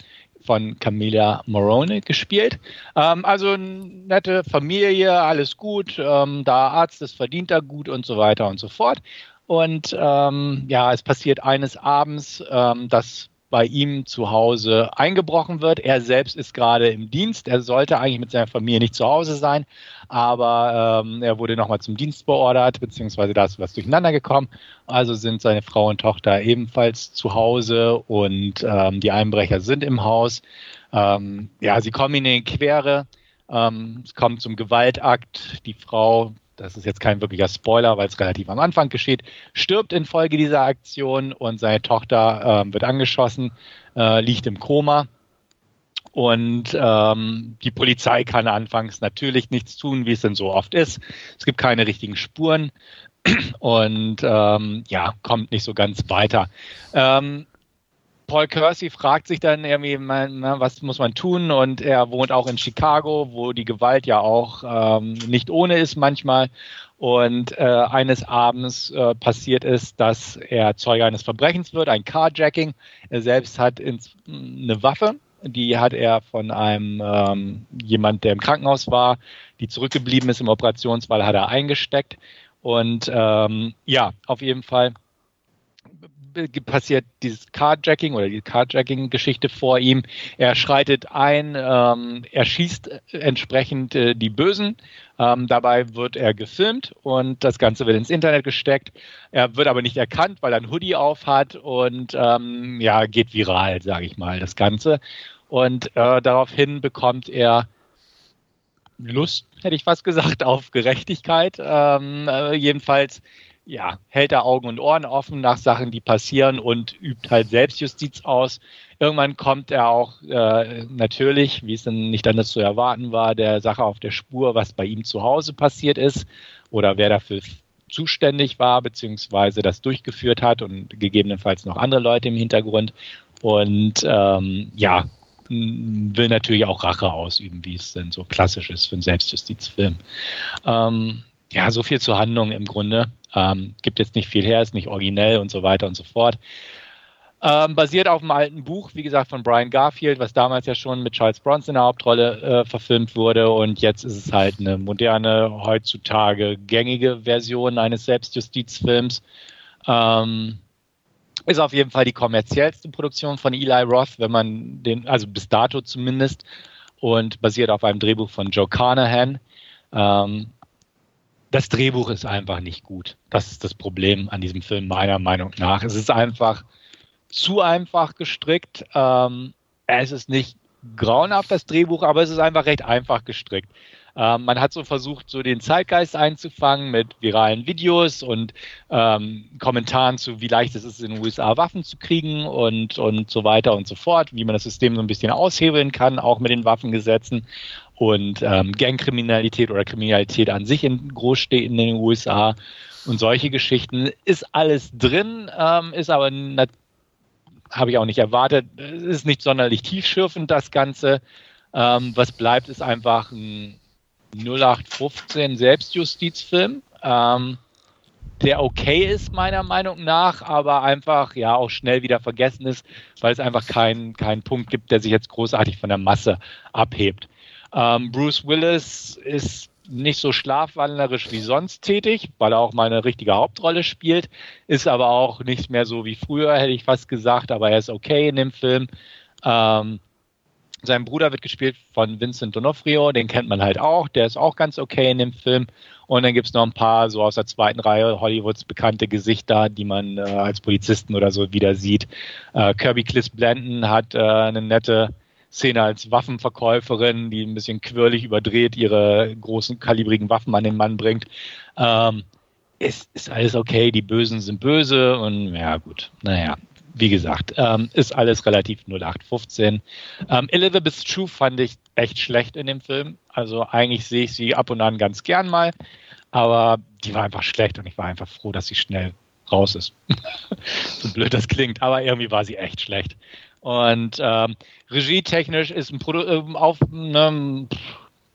von Camilla Morone gespielt. Ähm, also nette Familie, alles gut, ähm, da Arzt ist, verdient er gut und so weiter und so fort. Und ähm, ja, es passiert eines Abends, ähm, dass bei ihm zu Hause eingebrochen wird. Er selbst ist gerade im Dienst. Er sollte eigentlich mit seiner Familie nicht zu Hause sein, aber ähm, er wurde nochmal zum Dienst beordert, beziehungsweise da ist was durcheinander gekommen. Also sind seine Frau und Tochter ebenfalls zu Hause und ähm, die Einbrecher sind im Haus. Ähm, ja, sie kommen in die Quere. Ähm, es kommt zum Gewaltakt. Die Frau das ist jetzt kein wirklicher Spoiler, weil es relativ am Anfang geschieht, stirbt infolge dieser Aktion und seine Tochter äh, wird angeschossen, äh, liegt im Koma. Und ähm, die Polizei kann anfangs natürlich nichts tun, wie es denn so oft ist. Es gibt keine richtigen Spuren und ähm, ja, kommt nicht so ganz weiter. Ähm, Paul Kersey fragt sich dann irgendwie, na, was muss man tun? Und er wohnt auch in Chicago, wo die Gewalt ja auch ähm, nicht ohne ist manchmal. Und äh, eines Abends äh, passiert es, dass er Zeuge eines Verbrechens wird, ein Carjacking. Er selbst hat ins, eine Waffe, die hat er von einem ähm, jemand, der im Krankenhaus war, die zurückgeblieben ist im Operationsfall, hat er eingesteckt. Und ähm, ja, auf jeden Fall passiert dieses Carjacking oder die Carjacking-Geschichte vor ihm. Er schreitet ein, ähm, er schießt entsprechend äh, die Bösen. Ähm, dabei wird er gefilmt und das Ganze wird ins Internet gesteckt. Er wird aber nicht erkannt, weil er ein Hoodie auf hat und ähm, ja, geht viral, sage ich mal, das Ganze. Und äh, daraufhin bekommt er Lust, hätte ich fast gesagt, auf Gerechtigkeit. Ähm, äh, jedenfalls ja, hält er Augen und Ohren offen nach Sachen, die passieren und übt halt Selbstjustiz aus. Irgendwann kommt er auch äh, natürlich, wie es dann nicht anders zu erwarten war, der Sache auf der Spur, was bei ihm zu Hause passiert ist oder wer dafür zuständig war, beziehungsweise das durchgeführt hat und gegebenenfalls noch andere Leute im Hintergrund. Und ähm, ja, will natürlich auch Rache ausüben, wie es denn so klassisch ist für einen Selbstjustizfilm. Ähm, ja, so viel zur Handlung im Grunde. Ähm, gibt jetzt nicht viel her, ist nicht originell und so weiter und so fort. Ähm, basiert auf einem alten Buch, wie gesagt, von Brian Garfield, was damals ja schon mit Charles Bronson in der Hauptrolle äh, verfilmt wurde. Und jetzt ist es halt eine moderne, heutzutage gängige Version eines Selbstjustizfilms. Ähm, ist auf jeden Fall die kommerziellste Produktion von Eli Roth, wenn man den, also bis dato zumindest, und basiert auf einem Drehbuch von Joe Carnahan. Ähm, das Drehbuch ist einfach nicht gut. Das ist das Problem an diesem Film, meiner Meinung nach. Es ist einfach zu einfach gestrickt. Ähm, es ist nicht grauenhaft, das Drehbuch, aber es ist einfach recht einfach gestrickt. Ähm, man hat so versucht, so den Zeitgeist einzufangen mit viralen Videos und ähm, Kommentaren zu, wie leicht es ist, in den USA Waffen zu kriegen und, und so weiter und so fort, wie man das System so ein bisschen aushebeln kann, auch mit den Waffengesetzen und ähm, Gangkriminalität oder Kriminalität an sich in Großstädten in den USA und solche Geschichten ist alles drin, ähm, ist aber habe ich auch nicht erwartet, ist nicht sonderlich tiefschürfend das Ganze. Ähm, was bleibt, ist einfach ein 0815 Selbstjustizfilm, ähm, der okay ist meiner Meinung nach, aber einfach ja auch schnell wieder vergessen ist, weil es einfach keinen keinen Punkt gibt, der sich jetzt großartig von der Masse abhebt. Ähm, Bruce Willis ist nicht so schlafwandlerisch wie sonst tätig, weil er auch mal eine richtige Hauptrolle spielt, ist aber auch nicht mehr so wie früher, hätte ich fast gesagt, aber er ist okay in dem Film. Ähm, sein Bruder wird gespielt von Vincent D'Onofrio, den kennt man halt auch, der ist auch ganz okay in dem Film. Und dann gibt es noch ein paar so aus der zweiten Reihe Hollywoods bekannte Gesichter, die man äh, als Polizisten oder so wieder sieht. Äh, Kirby Cliss Blenden hat äh, eine nette Szene als Waffenverkäuferin, die ein bisschen quirlig überdreht ihre großen kalibrigen Waffen an den Mann bringt. Ähm, ist, ist alles okay, die Bösen sind böse und ja gut, naja, wie gesagt, ähm, ist alles relativ 0815. Ähm, Elizabeth Shue fand ich echt schlecht in dem Film. Also eigentlich sehe ich sie ab und an ganz gern mal, aber die war einfach schlecht und ich war einfach froh, dass sie schnell raus ist. so blöd das klingt, aber irgendwie war sie echt schlecht. Und ähm, regietechnisch ist ein Produ äh, auf einem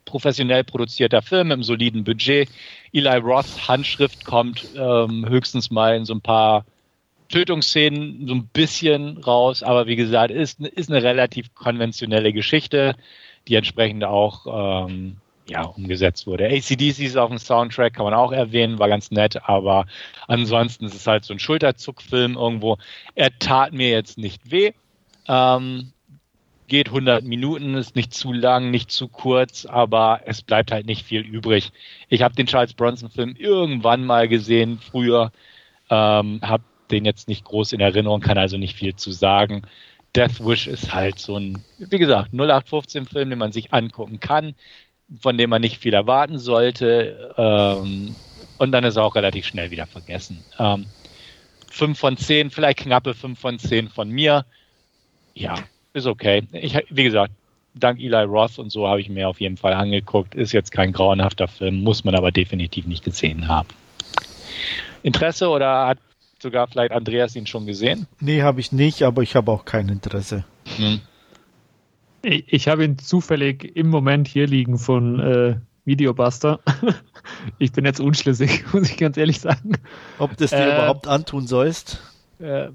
professionell produzierter Film mit einem soliden Budget. Eli Roths Handschrift kommt ähm, höchstens mal in so ein paar Tötungsszenen so ein bisschen raus, aber wie gesagt, ist, ist eine relativ konventionelle Geschichte, die entsprechend auch ähm, ja, umgesetzt wurde. ACDC ist auf dem Soundtrack, kann man auch erwähnen, war ganz nett, aber ansonsten ist es halt so ein Schulterzuckfilm irgendwo. Er tat mir jetzt nicht weh. Ähm, geht 100 Minuten, ist nicht zu lang, nicht zu kurz, aber es bleibt halt nicht viel übrig. Ich habe den Charles Bronson-Film irgendwann mal gesehen, früher, ähm, habe den jetzt nicht groß in Erinnerung, kann also nicht viel zu sagen. Death Wish ist halt so ein, wie gesagt, 0815-Film, den man sich angucken kann, von dem man nicht viel erwarten sollte. Ähm, und dann ist er auch relativ schnell wieder vergessen. Ähm, 5 von 10, vielleicht knappe 5 von 10 von mir. Ja, ist okay. Ich, wie gesagt, dank Eli Roth und so habe ich mir auf jeden Fall angeguckt. Ist jetzt kein grauenhafter Film, muss man aber definitiv nicht gesehen haben. Interesse oder hat sogar vielleicht Andreas ihn schon gesehen? Nee, habe ich nicht, aber ich habe auch kein Interesse. Hm. Ich, ich habe ihn zufällig im Moment hier liegen von äh, Videobuster. ich bin jetzt unschlüssig, muss ich ganz ehrlich sagen. Ob das dir äh, überhaupt antun sollst? Äh,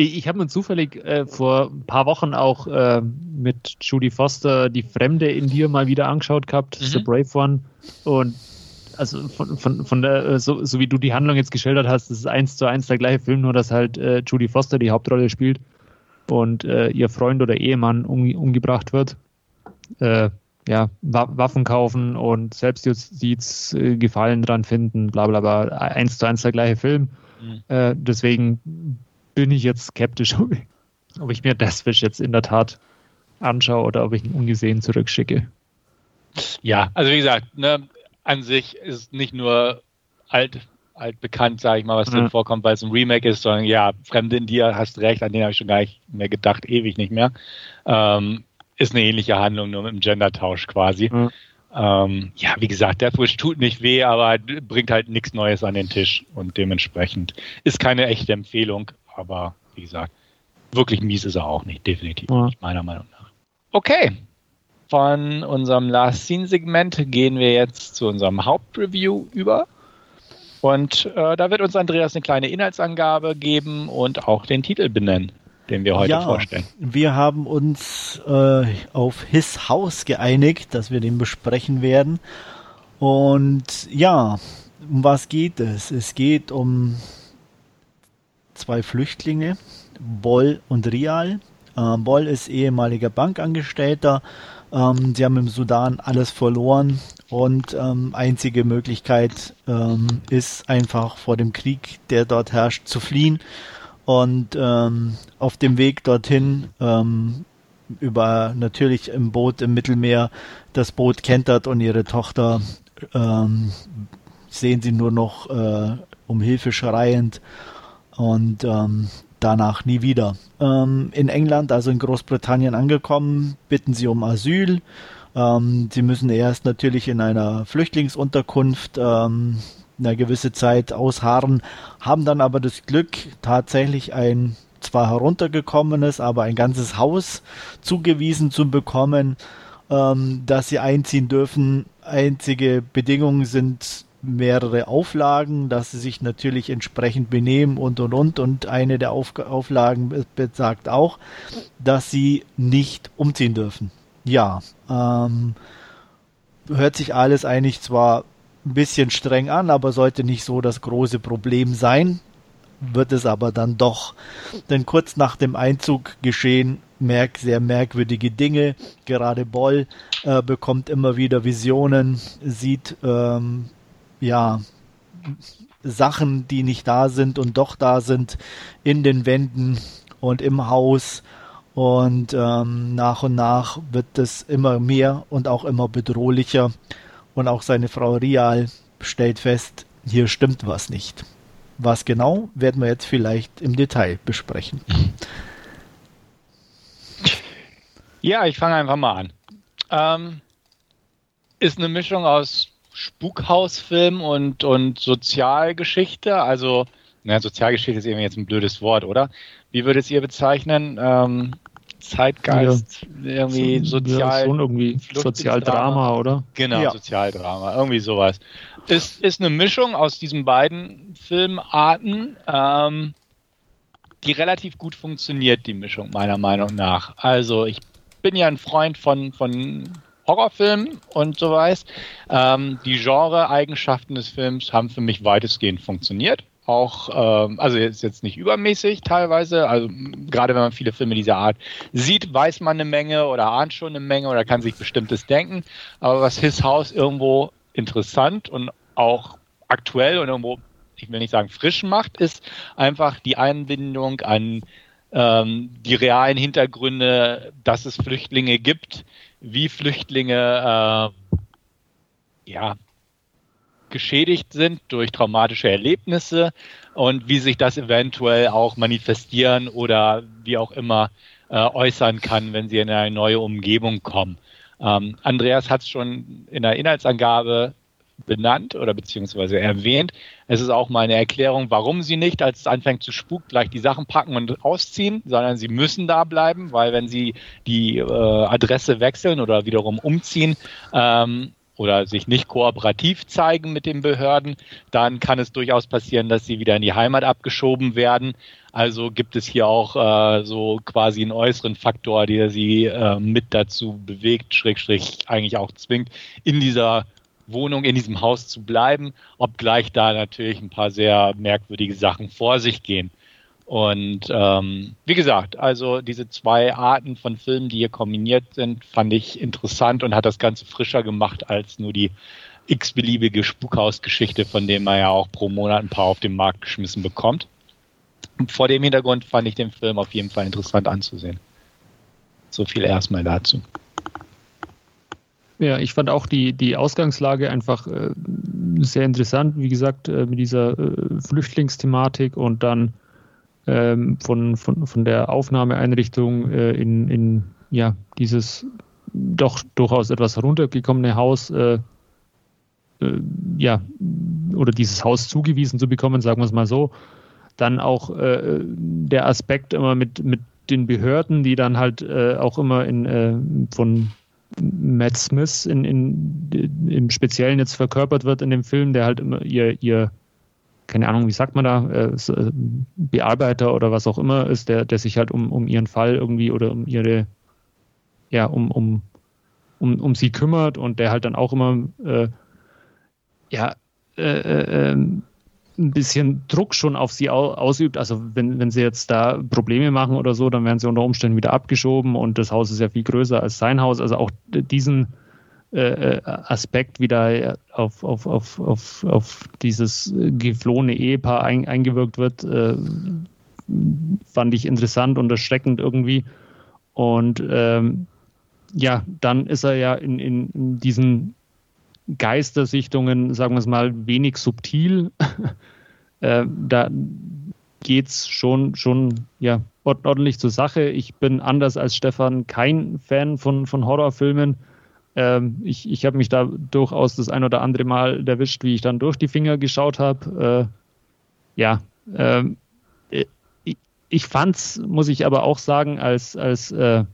ich, ich habe mir zufällig äh, vor ein paar Wochen auch äh, mit Judy Foster die Fremde in dir mal wieder angeschaut gehabt, mhm. The Brave One. Und also von, von, von der, äh, so, so wie du die Handlung jetzt geschildert hast, das ist eins zu eins der gleiche Film, nur dass halt äh, Judy Foster die Hauptrolle spielt und äh, ihr Freund oder Ehemann um, umgebracht wird. Äh, ja, Waffen kaufen und Selbstjustiz äh, Gefallen dran finden, bla bla bla. Eins zu eins der gleiche Film. Mhm. Äh, deswegen bin ich jetzt skeptisch, ob ich, mir Deathwish jetzt in der Tat anschaue oder ob ich ihn ungesehen zurückschicke. Ja, also wie gesagt, ne, an sich ist nicht nur alt, altbekannt, sage ich mal, was ja. drin vorkommt, weil es ein Remake ist, sondern ja, Fremde in dir, hast recht, an den habe ich schon gar nicht mehr gedacht, ewig nicht mehr. Ähm, ist eine ähnliche Handlung, nur mit dem Gendertausch quasi. Ja. Ähm, ja, wie gesagt, Deathwish tut nicht weh, aber bringt halt nichts Neues an den Tisch und dementsprechend ist keine echte Empfehlung, aber wie gesagt, wirklich mies ist er auch nicht, definitiv ja. nicht, meiner Meinung nach. Okay, von unserem Last Scene Segment gehen wir jetzt zu unserem Hauptreview über. Und äh, da wird uns Andreas eine kleine Inhaltsangabe geben und auch den Titel benennen, den wir heute ja, vorstellen. Wir haben uns äh, auf His House geeinigt, dass wir den besprechen werden. Und ja, um was geht es? Es geht um zwei Flüchtlinge, Boll und Rial. Äh, Boll ist ehemaliger Bankangestellter ähm, sie haben im Sudan alles verloren und ähm, einzige Möglichkeit ähm, ist einfach vor dem Krieg, der dort herrscht, zu fliehen. Und ähm, auf dem Weg dorthin ähm, über natürlich im Boot im Mittelmeer das Boot kentert und ihre Tochter ähm, sehen sie nur noch äh, um Hilfe schreiend und ähm, danach nie wieder. Ähm, in England, also in Großbritannien angekommen, bitten sie um Asyl. Ähm, sie müssen erst natürlich in einer Flüchtlingsunterkunft ähm, eine gewisse Zeit ausharren, haben dann aber das Glück, tatsächlich ein zwar heruntergekommenes, aber ein ganzes Haus zugewiesen zu bekommen, ähm, dass sie einziehen dürfen. Einzige Bedingungen sind mehrere Auflagen, dass sie sich natürlich entsprechend benehmen und und und. Und eine der Auf Auflagen besagt auch, dass sie nicht umziehen dürfen. Ja, ähm, hört sich alles eigentlich zwar ein bisschen streng an, aber sollte nicht so das große Problem sein, wird es aber dann doch. Denn kurz nach dem Einzug geschehen merk sehr merkwürdige Dinge. Gerade Boll äh, bekommt immer wieder Visionen, sieht ähm, ja, Sachen, die nicht da sind und doch da sind, in den Wänden und im Haus. Und ähm, nach und nach wird es immer mehr und auch immer bedrohlicher. Und auch seine Frau Rial stellt fest, hier stimmt was nicht. Was genau, werden wir jetzt vielleicht im Detail besprechen. Ja, ich fange einfach mal an. Ähm, ist eine Mischung aus Spukhausfilm und, und Sozialgeschichte. Also, naja, Sozialgeschichte ist irgendwie jetzt ein blödes Wort, oder? Wie würdet ihr bezeichnen? Ähm, Zeitgeist, ja. irgendwie sozial. Ja, schon irgendwie Sozialdrama, oder? Genau, ja. Sozialdrama, irgendwie sowas. Ist, ist eine Mischung aus diesen beiden Filmarten. Ähm, die relativ gut funktioniert, die Mischung meiner Meinung nach. Also ich bin ja ein Freund von, von Horrorfilmen und so weiß. Ähm, die Genre-Eigenschaften des Films haben für mich weitestgehend funktioniert. Auch, ähm, also jetzt, jetzt nicht übermäßig teilweise. Also gerade wenn man viele Filme dieser Art sieht, weiß man eine Menge oder ahnt schon eine Menge oder kann sich bestimmtes denken. Aber was His House irgendwo interessant und auch aktuell und irgendwo, ich will nicht sagen frisch macht, ist einfach die Einbindung an ähm, die realen Hintergründe, dass es Flüchtlinge gibt, wie Flüchtlinge äh, ja, geschädigt sind durch traumatische Erlebnisse und wie sich das eventuell auch manifestieren oder wie auch immer äh, äußern kann, wenn sie in eine neue Umgebung kommen. Ähm, Andreas hat es schon in der Inhaltsangabe benannt oder beziehungsweise erwähnt. Es ist auch mal eine Erklärung, warum sie nicht, als es anfängt zu spuken, gleich die Sachen packen und ausziehen, sondern sie müssen da bleiben, weil wenn sie die äh, Adresse wechseln oder wiederum umziehen, ähm, oder sich nicht kooperativ zeigen mit den Behörden, dann kann es durchaus passieren, dass sie wieder in die Heimat abgeschoben werden. Also gibt es hier auch äh, so quasi einen äußeren Faktor, der sie äh, mit dazu bewegt, schrägstrich eigentlich auch zwingt, in dieser Wohnung, in diesem Haus zu bleiben, obgleich da natürlich ein paar sehr merkwürdige Sachen vor sich gehen. Und ähm, wie gesagt, also diese zwei Arten von Filmen, die hier kombiniert sind, fand ich interessant und hat das Ganze frischer gemacht als nur die x-beliebige Spukhausgeschichte, von dem man ja auch pro Monat ein paar auf den Markt geschmissen bekommt. Vor dem Hintergrund fand ich den Film auf jeden Fall interessant anzusehen. So viel erstmal dazu. Ja, ich fand auch die, die Ausgangslage einfach äh, sehr interessant, wie gesagt, äh, mit dieser äh, Flüchtlingsthematik und dann ähm, von, von, von der Aufnahmeeinrichtung äh, in, in ja, dieses doch durchaus etwas heruntergekommene Haus äh, äh, ja, oder dieses Haus zugewiesen zu bekommen, sagen wir es mal so. Dann auch der Aspekt immer mit, mit den Behörden, die dann halt auch immer in, von Matt Smith in, in, im Speziellen jetzt verkörpert wird in dem Film, der halt immer ihr, ihr keine Ahnung, wie sagt man da, äh, äh, Bearbeiter oder was auch immer ist, der, der sich halt um, um ihren Fall irgendwie oder um ihre, ja, um, um, um, um sie kümmert und der halt dann auch immer, äh, ja, äh, äh, ähm, ein bisschen Druck schon auf sie ausübt. Also wenn, wenn sie jetzt da Probleme machen oder so, dann werden sie unter Umständen wieder abgeschoben und das Haus ist ja viel größer als sein Haus. Also auch diesen äh, äh Aspekt wieder auf, auf, auf, auf, auf dieses geflohene Ehepaar ein, eingewirkt wird, äh, fand ich interessant und erschreckend irgendwie. Und ähm, ja, dann ist er ja in, in, in diesen Geistersichtungen, sagen wir es mal, wenig subtil. äh, da geht's schon, schon ja, ordentlich zur Sache. Ich bin anders als Stefan kein Fan von, von Horrorfilmen. Ähm, ich ich habe mich da durchaus das ein oder andere Mal erwischt, wie ich dann durch die Finger geschaut habe. Äh, ja, ähm, äh, ich, ich fand's, muss ich aber auch sagen, als, als äh,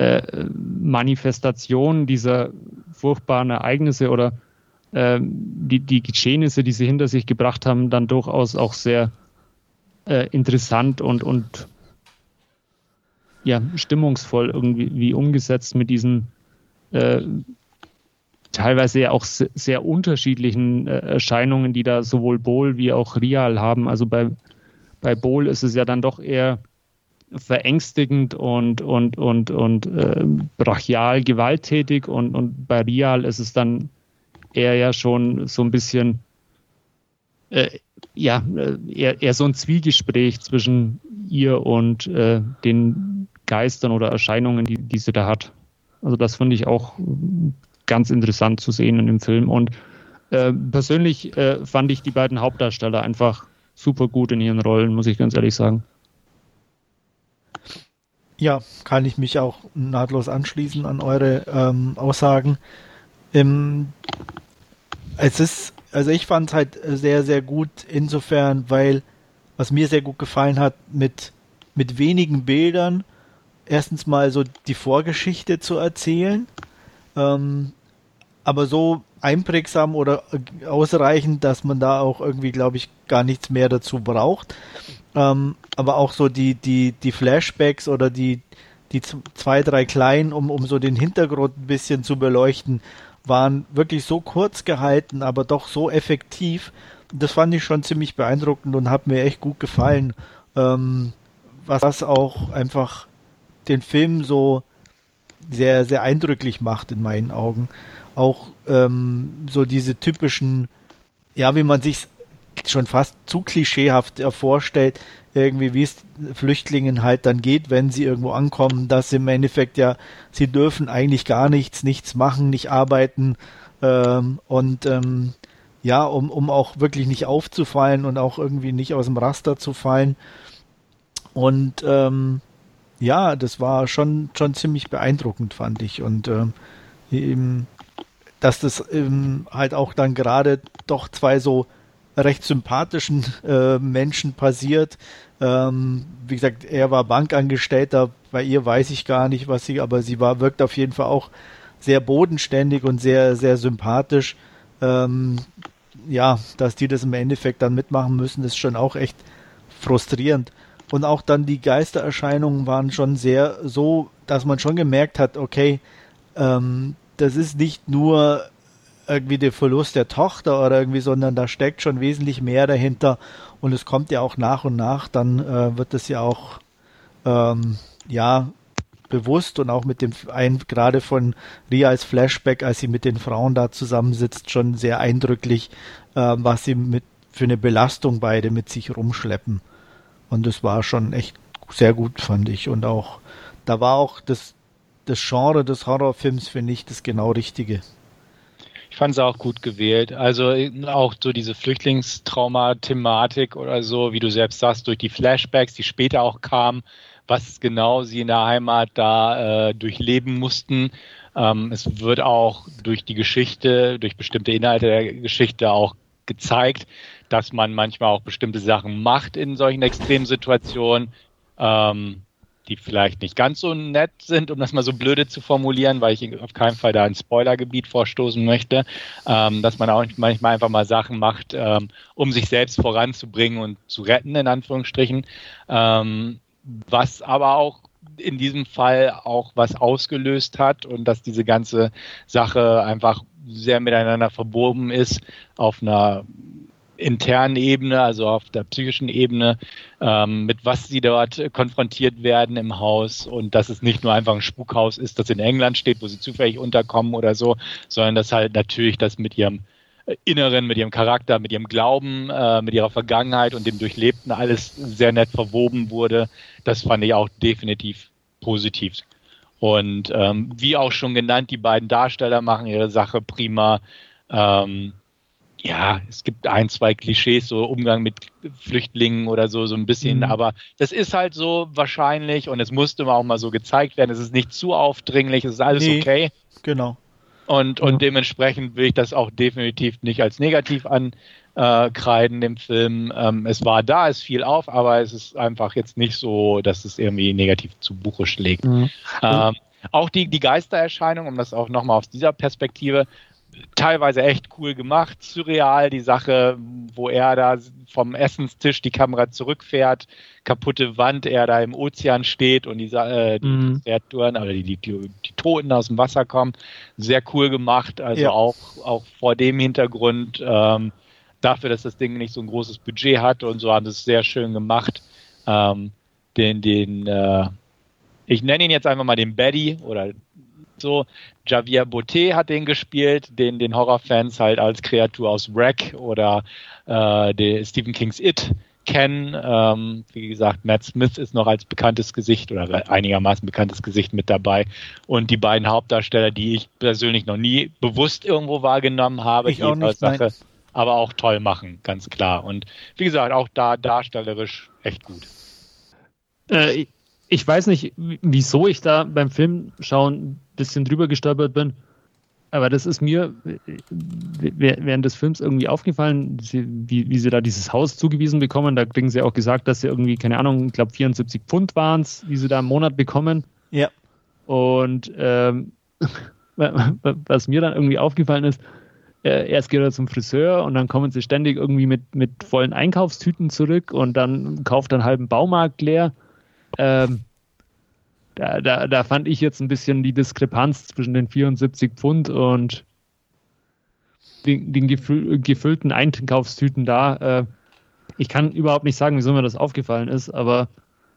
äh, Manifestation dieser furchtbaren Ereignisse oder äh, die, die Geschehnisse, die sie hinter sich gebracht haben, dann durchaus auch sehr äh, interessant und, und ja, stimmungsvoll irgendwie wie umgesetzt mit diesen äh, teilweise ja auch sehr, sehr unterschiedlichen äh, Erscheinungen, die da sowohl Bohl wie auch Rial haben. Also bei, bei Bohl ist es ja dann doch eher verängstigend und, und, und, und äh, brachial gewalttätig und, und bei Rial ist es dann eher ja schon so ein bisschen äh, ja, äh, eher, eher so ein Zwiegespräch zwischen ihr und äh, den Geistern oder Erscheinungen, die, die sie da hat. Also das finde ich auch ganz interessant zu sehen in dem Film. Und äh, persönlich äh, fand ich die beiden Hauptdarsteller einfach super gut in ihren Rollen, muss ich ganz ehrlich sagen. Ja, kann ich mich auch nahtlos anschließen an eure ähm, Aussagen. Ähm, es ist, also ich fand es halt sehr, sehr gut insofern, weil was mir sehr gut gefallen hat, mit, mit wenigen Bildern erstens mal so die Vorgeschichte zu erzählen, ähm, aber so einprägsam oder ausreichend, dass man da auch irgendwie, glaube ich, gar nichts mehr dazu braucht. Ähm, aber auch so die, die, die Flashbacks oder die, die zwei, drei kleinen, um, um so den Hintergrund ein bisschen zu beleuchten, waren wirklich so kurz gehalten, aber doch so effektiv. Das fand ich schon ziemlich beeindruckend und hat mir echt gut gefallen. Ähm, was auch einfach den Film so sehr, sehr eindrücklich macht in meinen Augen. Auch ähm, so diese typischen, ja, wie man sich schon fast zu klischeehaft vorstellt, irgendwie wie es Flüchtlingen halt dann geht, wenn sie irgendwo ankommen, dass im Endeffekt ja, sie dürfen eigentlich gar nichts, nichts machen, nicht arbeiten ähm, und ähm, ja, um, um auch wirklich nicht aufzufallen und auch irgendwie nicht aus dem Raster zu fallen. Und ähm, ja, das war schon, schon ziemlich beeindruckend, fand ich. Und ähm, eben, dass das eben halt auch dann gerade doch zwei so recht sympathischen äh, Menschen passiert. Ähm, wie gesagt, er war Bankangestellter, bei ihr weiß ich gar nicht, was sie, aber sie war, wirkt auf jeden Fall auch sehr bodenständig und sehr, sehr sympathisch. Ähm, ja, dass die das im Endeffekt dann mitmachen müssen, ist schon auch echt frustrierend. Und auch dann die Geistererscheinungen waren schon sehr so, dass man schon gemerkt hat, okay, ähm, das ist nicht nur irgendwie der Verlust der Tochter oder irgendwie, sondern da steckt schon wesentlich mehr dahinter. Und es kommt ja auch nach und nach, dann äh, wird es ja auch ähm, ja bewusst und auch mit dem ein gerade von Ria als Flashback, als sie mit den Frauen da zusammensitzt, schon sehr eindrücklich, äh, was sie mit für eine Belastung beide mit sich rumschleppen. Und das war schon echt sehr gut, fand ich. Und auch da war auch das das Genre des Horrorfilms finde ich das genau richtige. Fand es auch gut gewählt. Also auch so diese Flüchtlingstrauma-Thematik oder so, wie du selbst sagst, durch die Flashbacks, die später auch kamen, was genau sie in der Heimat da äh, durchleben mussten. Ähm, es wird auch durch die Geschichte, durch bestimmte Inhalte der Geschichte auch gezeigt, dass man manchmal auch bestimmte Sachen macht in solchen Extremsituationen. Ähm, die vielleicht nicht ganz so nett sind, um das mal so blöde zu formulieren, weil ich auf keinen Fall da ein Spoilergebiet vorstoßen möchte, ähm, dass man auch manchmal einfach mal Sachen macht, ähm, um sich selbst voranzubringen und zu retten, in Anführungsstrichen. Ähm, was aber auch in diesem Fall auch was ausgelöst hat und dass diese ganze Sache einfach sehr miteinander verbogen ist auf einer internen Ebene, also auf der psychischen Ebene, ähm, mit was sie dort konfrontiert werden im Haus und dass es nicht nur einfach ein Spukhaus ist, das in England steht, wo sie zufällig unterkommen oder so, sondern dass halt natürlich das mit ihrem Inneren, mit ihrem Charakter, mit ihrem Glauben, äh, mit ihrer Vergangenheit und dem Durchlebten alles sehr nett verwoben wurde. Das fand ich auch definitiv positiv. Und ähm, wie auch schon genannt, die beiden Darsteller machen ihre Sache prima. Ähm, ja, es gibt ein, zwei Klischees, so Umgang mit Flüchtlingen oder so, so ein bisschen, mhm. aber das ist halt so wahrscheinlich und es musste auch mal so gezeigt werden. Es ist nicht zu aufdringlich, es ist alles nee, okay. Genau. Und, und ja. dementsprechend will ich das auch definitiv nicht als negativ ankreiden, dem Film. Ähm, es war da, es fiel auf, aber es ist einfach jetzt nicht so, dass es irgendwie negativ zu Buche schlägt. Mhm. Ähm, auch die, die Geistererscheinung, um das auch nochmal aus dieser Perspektive teilweise echt cool gemacht, surreal, die Sache, wo er da vom Essenstisch die Kamera zurückfährt, kaputte Wand, er da im Ozean steht und die, äh, die mhm. Kreaturen oder die, die, die, Toten aus dem Wasser kommen. Sehr cool gemacht, also ja. auch, auch vor dem Hintergrund, ähm, dafür, dass das Ding nicht so ein großes Budget hat und so haben sie es sehr schön gemacht. Ähm, den, den, äh, ich nenne ihn jetzt einfach mal den Baddy oder so. Javier Botet hat den gespielt, den den Horrorfans halt als Kreatur aus Wreck oder äh, Stephen Kings It kennen. Ähm, wie gesagt, Matt Smith ist noch als bekanntes Gesicht oder einigermaßen bekanntes Gesicht mit dabei. Und die beiden Hauptdarsteller, die ich persönlich noch nie bewusst irgendwo wahrgenommen habe, ich auch nicht, Sache, aber auch toll machen, ganz klar. Und wie gesagt, auch da darstellerisch echt gut. Äh, ich weiß nicht, wieso ich da beim Film schauen bisschen drüber gestolpert bin. Aber das ist mir während des Films irgendwie aufgefallen, wie, wie sie da dieses Haus zugewiesen bekommen. Da kriegen sie auch gesagt, dass sie irgendwie, keine Ahnung, ich glaube 74 Pfund waren es, die sie da im Monat bekommen. Ja. Und ähm, was mir dann irgendwie aufgefallen ist, äh, erst geht er zum Friseur und dann kommen sie ständig irgendwie mit, mit vollen Einkaufstüten zurück und dann kauft er einen halben Baumarkt leer. Ähm, da, da, da fand ich jetzt ein bisschen die Diskrepanz zwischen den 74 Pfund und den, den gefüll, gefüllten Einkaufstüten da. Äh, ich kann überhaupt nicht sagen, wieso mir das aufgefallen ist, aber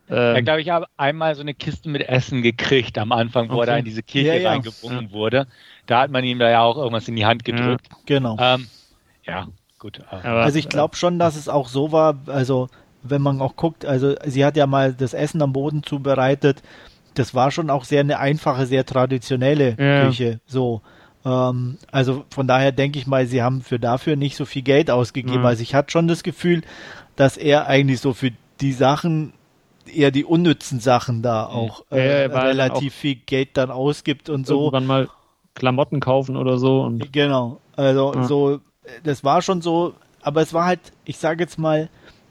ähm, ja, glaube ich, habe einmal so eine Kiste mit Essen gekriegt am Anfang, wo okay. er da in diese Kirche ja, ja. reingebunden ja. wurde. Da hat man ihm da ja auch irgendwas in die Hand gedrückt. genau. Ähm, ja, gut. Aber, also ich glaube schon, dass es auch so war, also wenn man auch guckt, also sie hat ja mal das Essen am Boden zubereitet. Das war schon auch sehr eine einfache, sehr traditionelle Küche. So. Ähm, also von daher denke ich mal, sie haben für dafür nicht so viel Geld ausgegeben. Mhm. Also ich hatte schon das Gefühl, dass er eigentlich so für die Sachen eher die unnützen Sachen da mhm. auch äh, relativ auch viel Geld dann ausgibt und so. Irgendwann mal Klamotten kaufen oder so. Und genau. Also ja. so, das war schon so, aber es war halt, ich sage jetzt mal,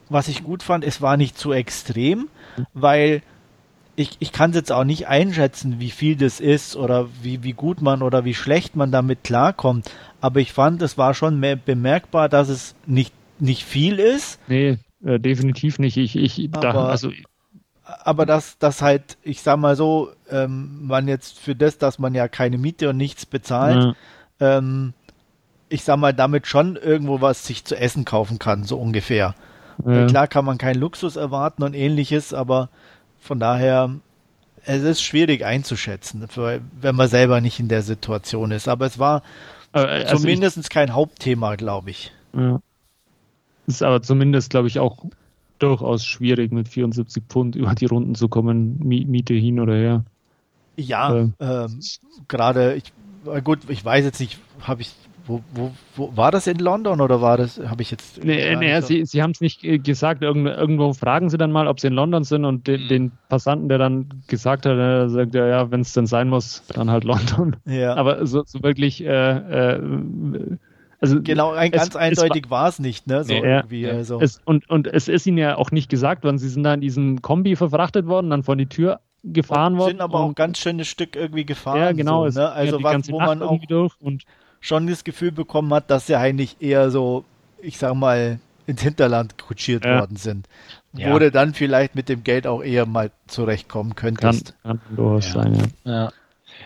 was ich gut fand, es war nicht zu extrem, weil ich, ich kann es jetzt auch nicht einschätzen, wie viel das ist oder wie, wie gut man oder wie schlecht man damit klarkommt. Aber ich fand, es war schon bemerkbar, dass es nicht, nicht viel ist. Nee, äh, definitiv nicht. Ich, ich, aber, da, also, aber dass das halt, ich sag mal so, ähm, man jetzt für das, dass man ja keine Miete und nichts bezahlt, ja. ähm, ich sag mal, damit schon irgendwo was sich zu essen kaufen kann, so ungefähr. Ja. Klar kann man keinen Luxus erwarten und ähnliches, aber von daher, es ist schwierig einzuschätzen, wenn man selber nicht in der Situation ist. Aber es war also zumindest kein Hauptthema, glaube ich. Ja. Ist aber zumindest, glaube ich, auch durchaus schwierig, mit 74 Pfund über die Runden zu kommen, Miete hin oder her. Ja, äh, ähm, gerade, ich, gut, ich weiß jetzt nicht, habe ich wo, wo, wo, war das in London oder war das, habe ich jetzt. Nee, nee so? Sie, Sie haben es nicht äh, gesagt. Irgend, irgendwo fragen Sie dann mal, ob Sie in London sind und den, mhm. den Passanten, der dann gesagt hat, der sagt ja, ja, wenn es denn sein muss, dann halt London. Ja. Aber so, so wirklich, äh, äh, also genau, ein, es, ganz eindeutig war es nicht, ne? So nee, irgendwie. Also. Es, und, und es ist ihnen ja auch nicht gesagt worden. Sie sind da in diesem Kombi verfrachtet worden, dann vor die Tür gefahren worden. Sind aber auch ein ganz schönes Stück irgendwie gefahren. Ja, genau. So, ne? Also was, wo man auch schon das Gefühl bekommen hat, dass sie eigentlich eher so, ich sag mal, ins Hinterland kutschiert ja. worden sind. Ja. Wo du dann vielleicht mit dem Geld auch eher mal zurechtkommen könntest. Kann, kann durchaus ja. sein, ja. ja.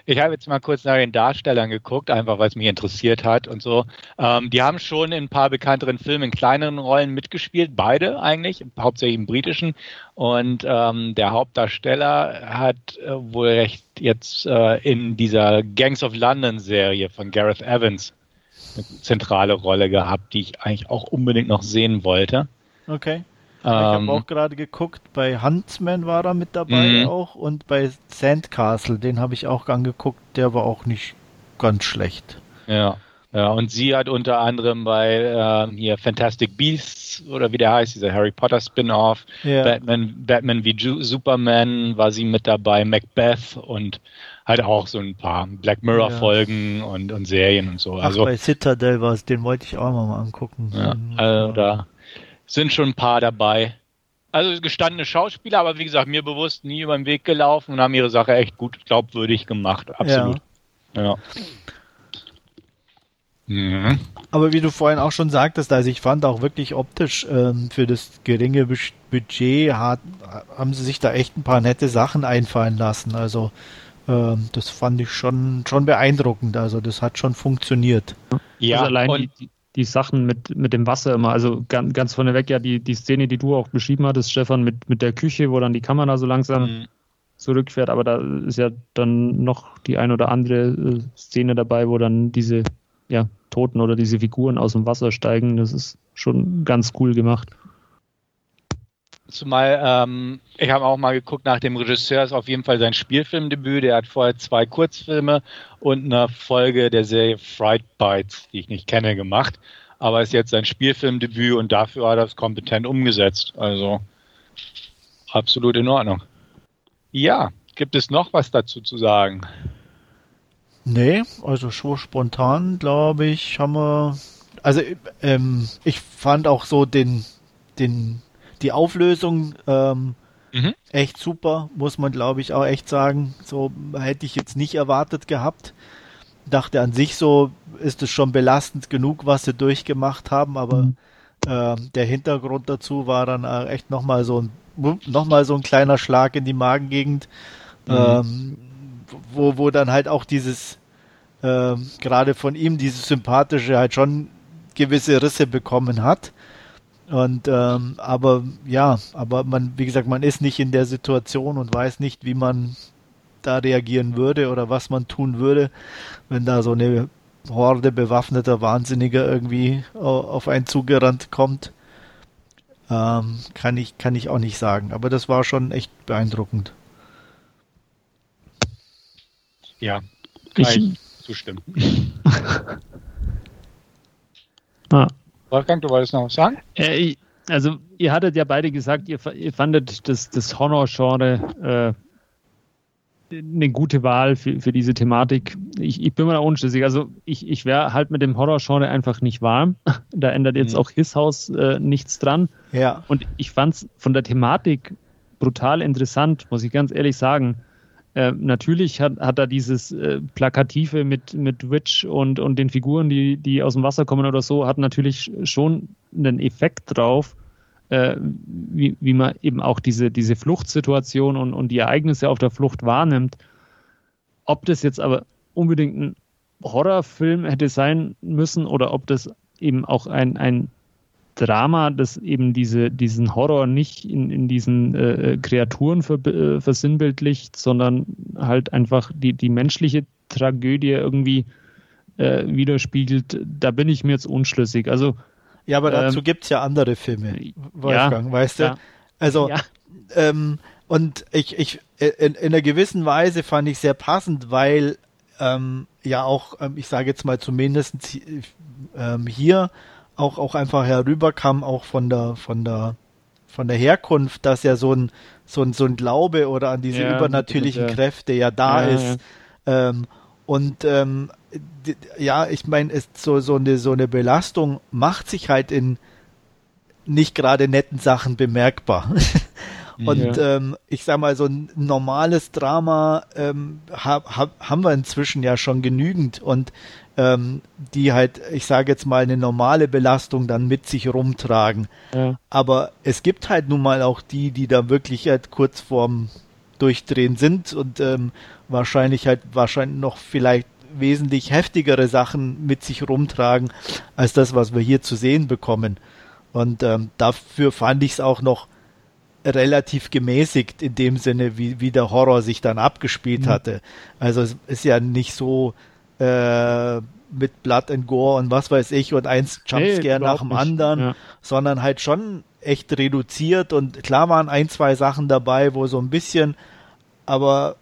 Ich habe jetzt mal kurz nach den Darstellern geguckt, einfach weil es mich interessiert hat und so. Ähm, die haben schon in ein paar bekannteren Filmen in kleineren Rollen mitgespielt, beide eigentlich, hauptsächlich im britischen. Und ähm, der Hauptdarsteller hat äh, wohl recht jetzt äh, in dieser Gangs of London Serie von Gareth Evans eine zentrale Rolle gehabt, die ich eigentlich auch unbedingt noch sehen wollte. Okay. Ähm, ich habe auch gerade geguckt, bei Huntsman war er mit dabei mhm. auch und bei Sandcastle, den habe ich auch angeguckt, der war auch nicht ganz schlecht. Ja. Ja, und sie hat unter anderem bei äh, hier Fantastic Beasts oder wie der heißt, dieser Harry Potter Spin-off, ja. Batman, Batman wie Ju Superman war sie mit dabei, Macbeth und halt auch so ein paar Black Mirror Folgen ja. und, und Serien und so. Also bei Citadel war es, den wollte ich auch mal angucken. Ja, also da sind schon ein paar dabei. Also gestandene Schauspieler, aber wie gesagt, mir bewusst nie über den Weg gelaufen und haben ihre Sache echt gut glaubwürdig gemacht. Absolut. Ja. ja. Mhm. Aber wie du vorhin auch schon sagtest, also ich fand auch wirklich optisch ähm, für das geringe Budget hat, haben sie sich da echt ein paar nette Sachen einfallen lassen. Also ähm, das fand ich schon, schon beeindruckend. Also das hat schon funktioniert. Ja, also allein die, die Sachen mit, mit dem Wasser immer. Also ganz, ganz vorneweg ja die, die Szene, die du auch beschrieben hattest, Stefan, mit, mit der Küche, wo dann die Kamera so langsam mhm. zurückfährt. Aber da ist ja dann noch die ein oder andere äh, Szene dabei, wo dann diese ja, Toten oder diese Figuren aus dem Wasser steigen. Das ist schon ganz cool gemacht. Zumal, ähm, ich habe auch mal geguckt nach dem Regisseur, ist auf jeden Fall sein Spielfilmdebüt. Der hat vorher zwei Kurzfilme und eine Folge der Serie Fright Bites, die ich nicht kenne, gemacht. Aber ist jetzt sein Spielfilmdebüt und dafür hat er es kompetent umgesetzt. Also absolut in Ordnung. Ja, gibt es noch was dazu zu sagen? Nee, also schon spontan, glaube ich, haben wir. Also ähm, ich fand auch so den, den die Auflösung ähm, mhm. echt super, muss man glaube ich auch echt sagen. So hätte ich jetzt nicht erwartet gehabt. dachte an sich so, ist es schon belastend genug, was sie durchgemacht haben, aber mhm. äh, der Hintergrund dazu war dann echt nochmal so ein nochmal so ein kleiner Schlag in die Magengegend, mhm. ähm, wo, wo dann halt auch dieses, äh, gerade von ihm, dieses Sympathische halt schon gewisse Risse bekommen hat. Und ähm, aber ja, aber man, wie gesagt, man ist nicht in der Situation und weiß nicht, wie man da reagieren würde oder was man tun würde, wenn da so eine Horde bewaffneter Wahnsinniger irgendwie auf einen zugerannt kommt. Ähm, kann ich kann ich auch nicht sagen, aber das war schon echt beeindruckend. Ja, kann ich, zustimmen. ah. Wolfgang, du wolltest noch was sagen? Äh, also, ihr hattet ja beide gesagt, ihr, ihr fandet das, das Horror-Genre äh, eine gute Wahl für, für diese Thematik. Ich, ich bin mir da unschlüssig. Also, ich, ich wäre halt mit dem Horror-Genre einfach nicht warm. Da ändert jetzt mhm. auch His House äh, nichts dran. Ja. Und ich fand es von der Thematik brutal interessant, muss ich ganz ehrlich sagen. Äh, natürlich hat, hat er dieses äh, Plakative mit, mit Witch und, und den Figuren, die, die aus dem Wasser kommen oder so, hat natürlich schon einen Effekt drauf, äh, wie, wie man eben auch diese, diese Fluchtsituation und, und die Ereignisse auf der Flucht wahrnimmt. Ob das jetzt aber unbedingt ein Horrorfilm hätte sein müssen oder ob das eben auch ein, ein Drama, das eben diese, diesen Horror nicht in, in diesen äh, Kreaturen ver, äh, versinnbildlicht, sondern halt einfach die, die menschliche Tragödie irgendwie äh, widerspiegelt, da bin ich mir jetzt unschlüssig. Also, ja, aber dazu ähm, gibt es ja andere Filme, Wolfgang, ja, weißt du? Ja, also, ja. ähm, und ich, ich in, in einer gewissen Weise fand ich sehr passend, weil ähm, ja auch, ähm, ich sage jetzt mal zumindest hier auch, auch einfach herüberkam, auch von der, von der, von der Herkunft, dass ja so ein, so ein, so ein Glaube oder an diese ja, übernatürlichen Kräfte ja da ja, ist. Ja. Ähm, und ähm, ja, ich meine, so, so, eine, so eine Belastung macht sich halt in nicht gerade netten Sachen bemerkbar. Und ja. ähm, ich sag mal, so ein normales Drama ähm, hab, hab, haben wir inzwischen ja schon genügend. Und ähm, die halt, ich sage jetzt mal, eine normale Belastung dann mit sich rumtragen. Ja. Aber es gibt halt nun mal auch die, die da wirklich halt kurz vorm Durchdrehen sind und ähm, wahrscheinlich halt wahrscheinlich noch vielleicht wesentlich heftigere Sachen mit sich rumtragen als das, was wir hier zu sehen bekommen. Und ähm, dafür fand ich es auch noch relativ gemäßigt in dem Sinne, wie, wie der Horror sich dann abgespielt mhm. hatte. Also es ist ja nicht so, äh, mit Blood and Gore und was weiß ich und eins Jumpscare nee, nach dem nicht. anderen, ja. sondern halt schon echt reduziert und klar waren ein, zwei Sachen dabei, wo so ein bisschen, aber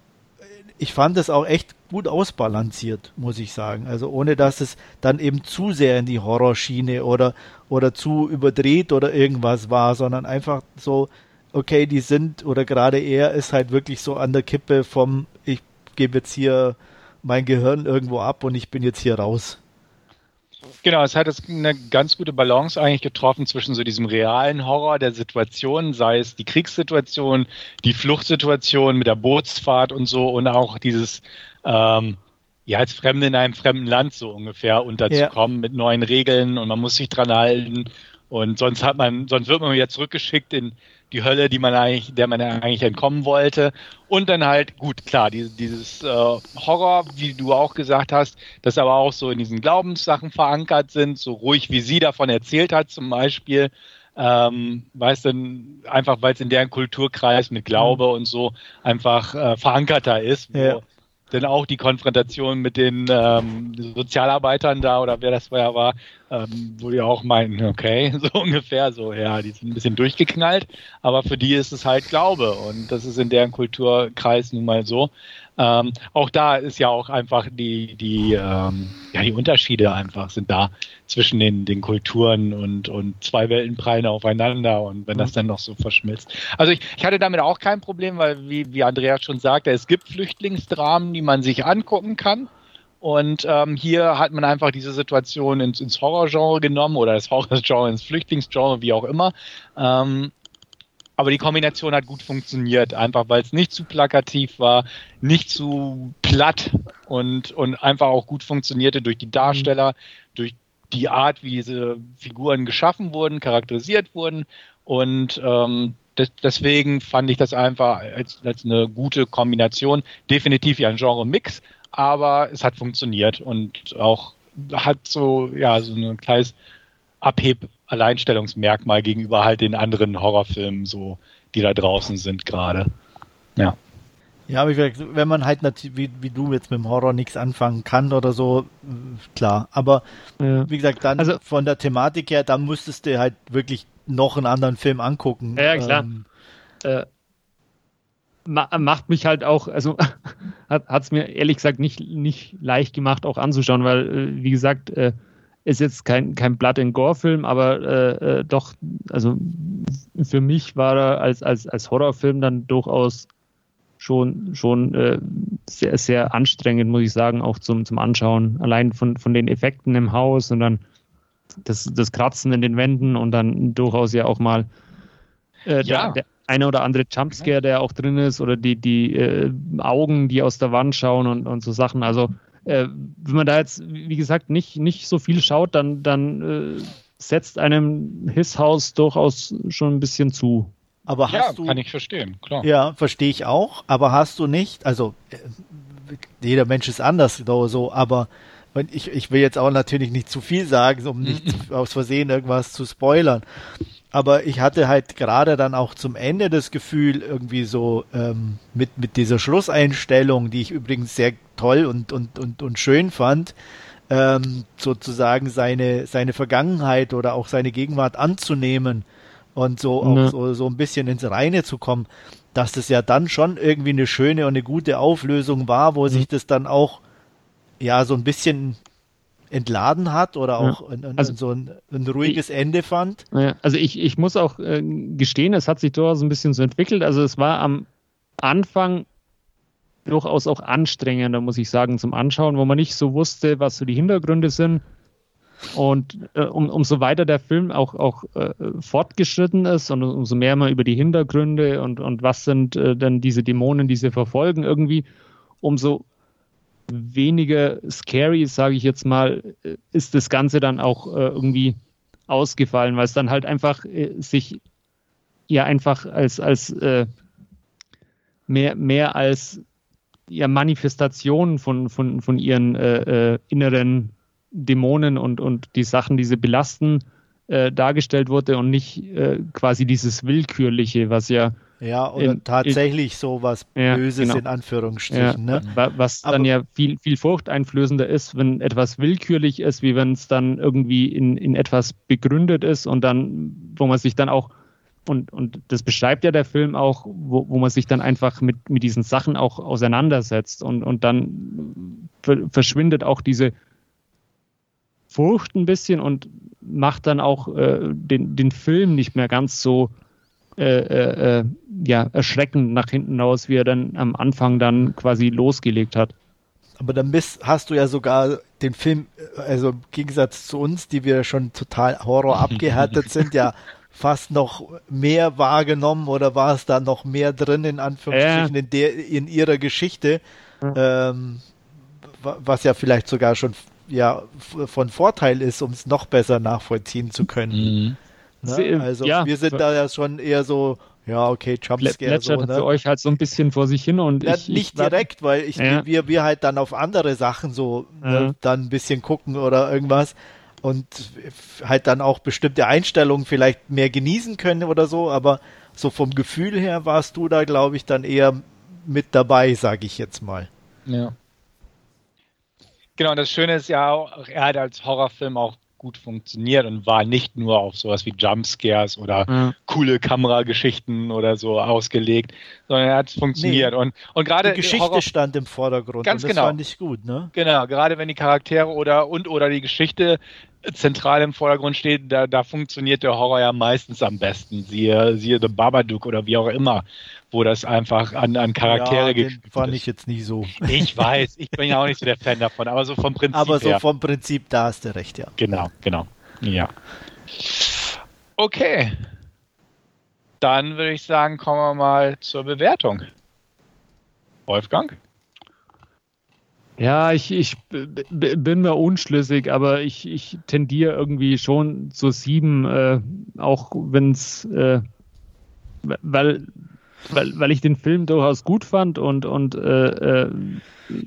ich fand es auch echt gut ausbalanciert, muss ich sagen. Also ohne dass es dann eben zu sehr in die Horrorschiene oder, oder zu überdreht oder irgendwas war, sondern einfach so, okay, die sind oder gerade er ist halt wirklich so an der Kippe vom, ich gebe jetzt hier mein Gehirn irgendwo ab und ich bin jetzt hier raus. Genau, es hat jetzt eine ganz gute Balance eigentlich getroffen zwischen so diesem realen Horror der Situation, sei es die Kriegssituation, die Fluchtsituation mit der Bootsfahrt und so und auch dieses ähm, ja als Fremde in einem fremden Land so ungefähr unterzukommen ja. mit neuen Regeln und man muss sich dran halten und sonst hat man, sonst wird man wieder zurückgeschickt in die Hölle, die man eigentlich, der man eigentlich entkommen wollte. Und dann halt, gut, klar, die, dieses äh, Horror, wie du auch gesagt hast, das aber auch so in diesen Glaubenssachen verankert sind, so ruhig wie sie davon erzählt hat, zum Beispiel. Ähm, weißt du, einfach weil es in deren Kulturkreis mit Glaube mhm. und so einfach äh, verankerter ist, wo ja denn auch die Konfrontation mit den ähm, Sozialarbeitern da oder wer das vorher war, ähm, wo die auch meinten, okay, so ungefähr, so, ja, die sind ein bisschen durchgeknallt, aber für die ist es halt Glaube und das ist in deren Kulturkreis nun mal so. Ähm, auch da ist ja auch einfach die, die, ähm, ja, die Unterschiede einfach sind da zwischen den, den Kulturen und, und zwei Welten prallen aufeinander und wenn das mhm. dann noch so verschmilzt. Also ich, ich hatte damit auch kein Problem, weil wie, wie Andreas schon sagte, es gibt Flüchtlingsdramen, die man sich angucken kann. Und ähm, hier hat man einfach diese Situation ins, ins Horrorgenre genommen oder das Horrorgenre ins Flüchtlingsgenre, wie auch immer. Ähm, aber die Kombination hat gut funktioniert, einfach weil es nicht zu plakativ war, nicht zu platt und, und einfach auch gut funktionierte durch die Darsteller, durch die Art, wie diese Figuren geschaffen wurden, charakterisiert wurden. Und ähm, des, deswegen fand ich das einfach als, als eine gute Kombination. Definitiv ja ein Genre-Mix, aber es hat funktioniert und auch hat so, ja, so ein kleines Abheb, Alleinstellungsmerkmal gegenüber halt den anderen Horrorfilmen, so, die da draußen sind gerade. Ja. Ja, aber wenn man halt natürlich, wie, wie du jetzt mit dem Horror nichts anfangen kann oder so, klar. Aber ja. wie gesagt, dann also, von der Thematik her, dann müsstest du halt wirklich noch einen anderen Film angucken. Ja, klar. Ähm, äh, macht mich halt auch, also hat es mir ehrlich gesagt nicht, nicht leicht gemacht, auch anzuschauen, weil, äh, wie gesagt, äh, ist jetzt kein, kein Blood and Gore-Film, aber äh, äh, doch, also für mich war er als, als, als Horrorfilm dann durchaus schon, schon äh, sehr, sehr anstrengend, muss ich sagen, auch zum, zum Anschauen. Allein von, von den Effekten im Haus und dann das, das Kratzen in den Wänden und dann durchaus ja auch mal äh, ja. der, der eine oder andere Jumpscare, der auch drin ist, oder die, die äh, Augen, die aus der Wand schauen und, und so Sachen. Also äh, wenn man da jetzt, wie gesagt, nicht, nicht so viel schaut, dann, dann äh, setzt einem Hisshaus durchaus schon ein bisschen zu. Aber ja, hast du, kann ich verstehen, klar. Ja, verstehe ich auch, aber hast du nicht, also äh, jeder Mensch ist anders so, aber ich, ich will jetzt auch natürlich nicht zu viel sagen, um nicht aus Versehen irgendwas zu spoilern. Aber ich hatte halt gerade dann auch zum Ende das Gefühl, irgendwie so ähm, mit, mit dieser Schlusseinstellung, die ich übrigens sehr toll und, und, und, und schön fand, ähm, sozusagen seine, seine Vergangenheit oder auch seine Gegenwart anzunehmen und so auch so, so ein bisschen ins Reine zu kommen, dass das ja dann schon irgendwie eine schöne und eine gute Auflösung war, wo mhm. sich das dann auch ja so ein bisschen entladen hat oder auch ja. ein, also, so ein, ein ruhiges ich, Ende fand. Ja, also ich, ich muss auch äh, gestehen, es hat sich durchaus ein bisschen so entwickelt. Also es war am Anfang durchaus auch anstrengender, muss ich sagen, zum Anschauen, wo man nicht so wusste, was so die Hintergründe sind. Und äh, um, umso weiter der Film auch, auch äh, fortgeschritten ist und umso mehr man über die Hintergründe und, und was sind äh, denn diese Dämonen, die sie verfolgen, irgendwie, umso weniger scary, sage ich jetzt mal, ist das Ganze dann auch äh, irgendwie ausgefallen, weil es dann halt einfach äh, sich ja einfach als, als äh, mehr, mehr als ja, Manifestation von, von, von ihren äh, äh, inneren Dämonen und, und die Sachen, die sie belasten, äh, dargestellt wurde und nicht quasi dieses Willkürliche, was ja ja, oder in, tatsächlich in, so was ja, Böses genau. in Anführungsstrichen. Ja, ne? Was Aber, dann ja viel, viel furchteinflößender ist, wenn etwas willkürlich ist, wie wenn es dann irgendwie in, in etwas begründet ist und dann, wo man sich dann auch, und, und das beschreibt ja der Film auch, wo, wo man sich dann einfach mit, mit diesen Sachen auch auseinandersetzt und, und dann verschwindet auch diese Furcht ein bisschen und macht dann auch äh, den, den Film nicht mehr ganz so äh, äh, äh, ja, erschreckend nach hinten aus, wie er dann am Anfang dann quasi losgelegt hat. Aber dann bist, hast du ja sogar den Film, äh, also im Gegensatz zu uns, die wir schon total Horror abgehärtet sind, ja fast noch mehr wahrgenommen oder war es da noch mehr drin, in Anführungsstrichen, äh. in, der, in ihrer Geschichte, ähm, was ja vielleicht sogar schon ja, von Vorteil ist, um es noch besser nachvollziehen zu können. Mhm. Ne? Also ja, wir sind da ja schon eher so, ja, okay, Jumpscare. so, ne? für euch halt so ein bisschen vor sich hin und ja, ich, nicht ich, direkt, weil ich, ja. wir, wir halt dann auf andere Sachen so ne, dann ein bisschen gucken oder irgendwas und halt dann auch bestimmte Einstellungen vielleicht mehr genießen können oder so, aber so vom Gefühl her warst du da, glaube ich, dann eher mit dabei, sage ich jetzt mal. Ja. Genau, und das Schöne ist ja auch, er hat als Horrorfilm auch gut funktioniert und war nicht nur auf sowas wie Jumpscares oder ja. coole Kamerageschichten oder so ausgelegt, sondern er hat funktioniert. Nee, und, und gerade die Geschichte Horror stand im Vordergrund. Ganz und das genau. fand ich gut, ne? Genau, gerade wenn die Charaktere oder und oder die Geschichte zentral im Vordergrund steht, da, da funktioniert der Horror ja meistens am besten. Siehe, siehe The Babadook oder wie auch immer, wo das einfach an, an Charaktere ja, den fand ist. ich jetzt nicht so. Ich weiß, ich bin ja auch nicht so der Fan davon, aber so vom Prinzip Aber so her. vom Prinzip, da hast du recht, ja. Genau, genau. Ja. Okay. Dann würde ich sagen, kommen wir mal zur Bewertung. Wolfgang? Ja, ich, ich bin mir unschlüssig, aber ich, ich tendiere irgendwie schon zu sieben, äh, auch wenn es, äh, weil, weil, weil ich den Film durchaus gut fand und, und äh, äh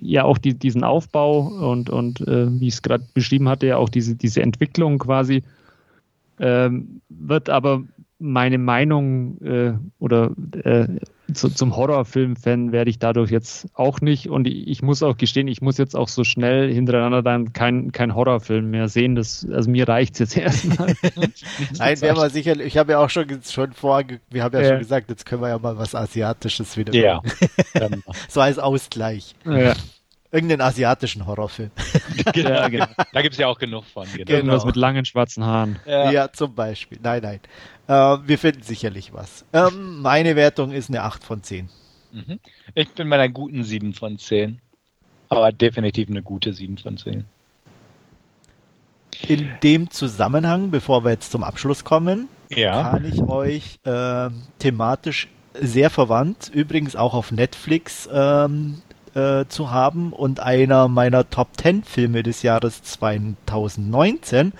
ja auch die, diesen Aufbau und, und äh, wie ich es gerade beschrieben hatte, ja auch diese, diese Entwicklung quasi, ähm, wird aber meine Meinung äh, oder äh, zu, zum Horrorfilm-Fan werde ich dadurch jetzt auch nicht. Und ich, ich, muss auch gestehen, ich muss jetzt auch so schnell hintereinander dann kein, kein Horrorfilm mehr sehen. Das, also mir reicht es jetzt erstmal. Nein, wäre mal sicher, ich habe ja auch schon, schon vor, wir haben ja, ja, schon gesagt, jetzt können wir ja mal was Asiatisches wieder ja. so als Ausgleich. Ja. Irgendeinen asiatischen Horrorfilm. ja, genau. Da gibt es ja auch genug von. Genau. Irgendwas mit langen schwarzen Haaren. Ja, ja zum Beispiel. Nein, nein. Äh, wir finden sicherlich was. Ähm, meine Wertung ist eine 8 von 10. Mhm. Ich bin bei einer guten 7 von 10. Aber definitiv eine gute 7 von 10. In dem Zusammenhang, bevor wir jetzt zum Abschluss kommen, ja. kann ich euch äh, thematisch sehr verwandt, übrigens auch auf Netflix ähm, äh, zu haben und einer meiner Top 10 Filme des Jahres 2019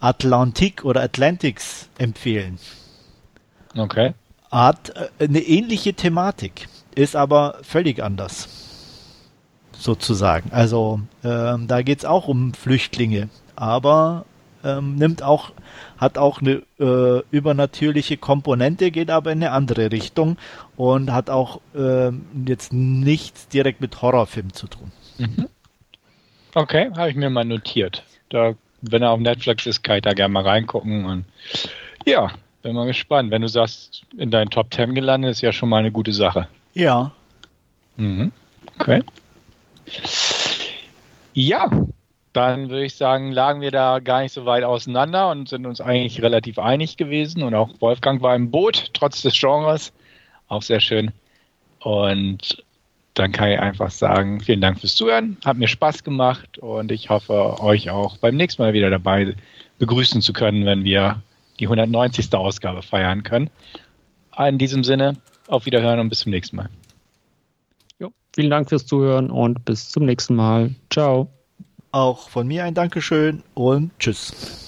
Atlantik oder Atlantics empfehlen. Okay. Hat äh, eine ähnliche Thematik, ist aber völlig anders. Sozusagen. Also ähm, da geht es auch um Flüchtlinge, aber ähm, nimmt auch, hat auch eine äh, übernatürliche Komponente, geht aber in eine andere Richtung und hat auch ähm, jetzt nichts direkt mit Horrorfilm zu tun. Mhm. Okay, habe ich mir mal notiert. Da wenn er auf Netflix ist, kann ich da gerne mal reingucken. Und ja, bin mal gespannt. Wenn du sagst, in deinen Top 10 gelandet, ist ja schon mal eine gute Sache. Ja. Mhm. Okay. Ja, dann würde ich sagen, lagen wir da gar nicht so weit auseinander und sind uns eigentlich relativ einig gewesen. Und auch Wolfgang war im Boot, trotz des Genres. Auch sehr schön. Und dann kann ich einfach sagen, vielen Dank fürs Zuhören, hat mir Spaß gemacht und ich hoffe, euch auch beim nächsten Mal wieder dabei begrüßen zu können, wenn wir die 190. Ausgabe feiern können. In diesem Sinne, auf Wiederhören und bis zum nächsten Mal. Jo, vielen Dank fürs Zuhören und bis zum nächsten Mal. Ciao. Auch von mir ein Dankeschön und Tschüss.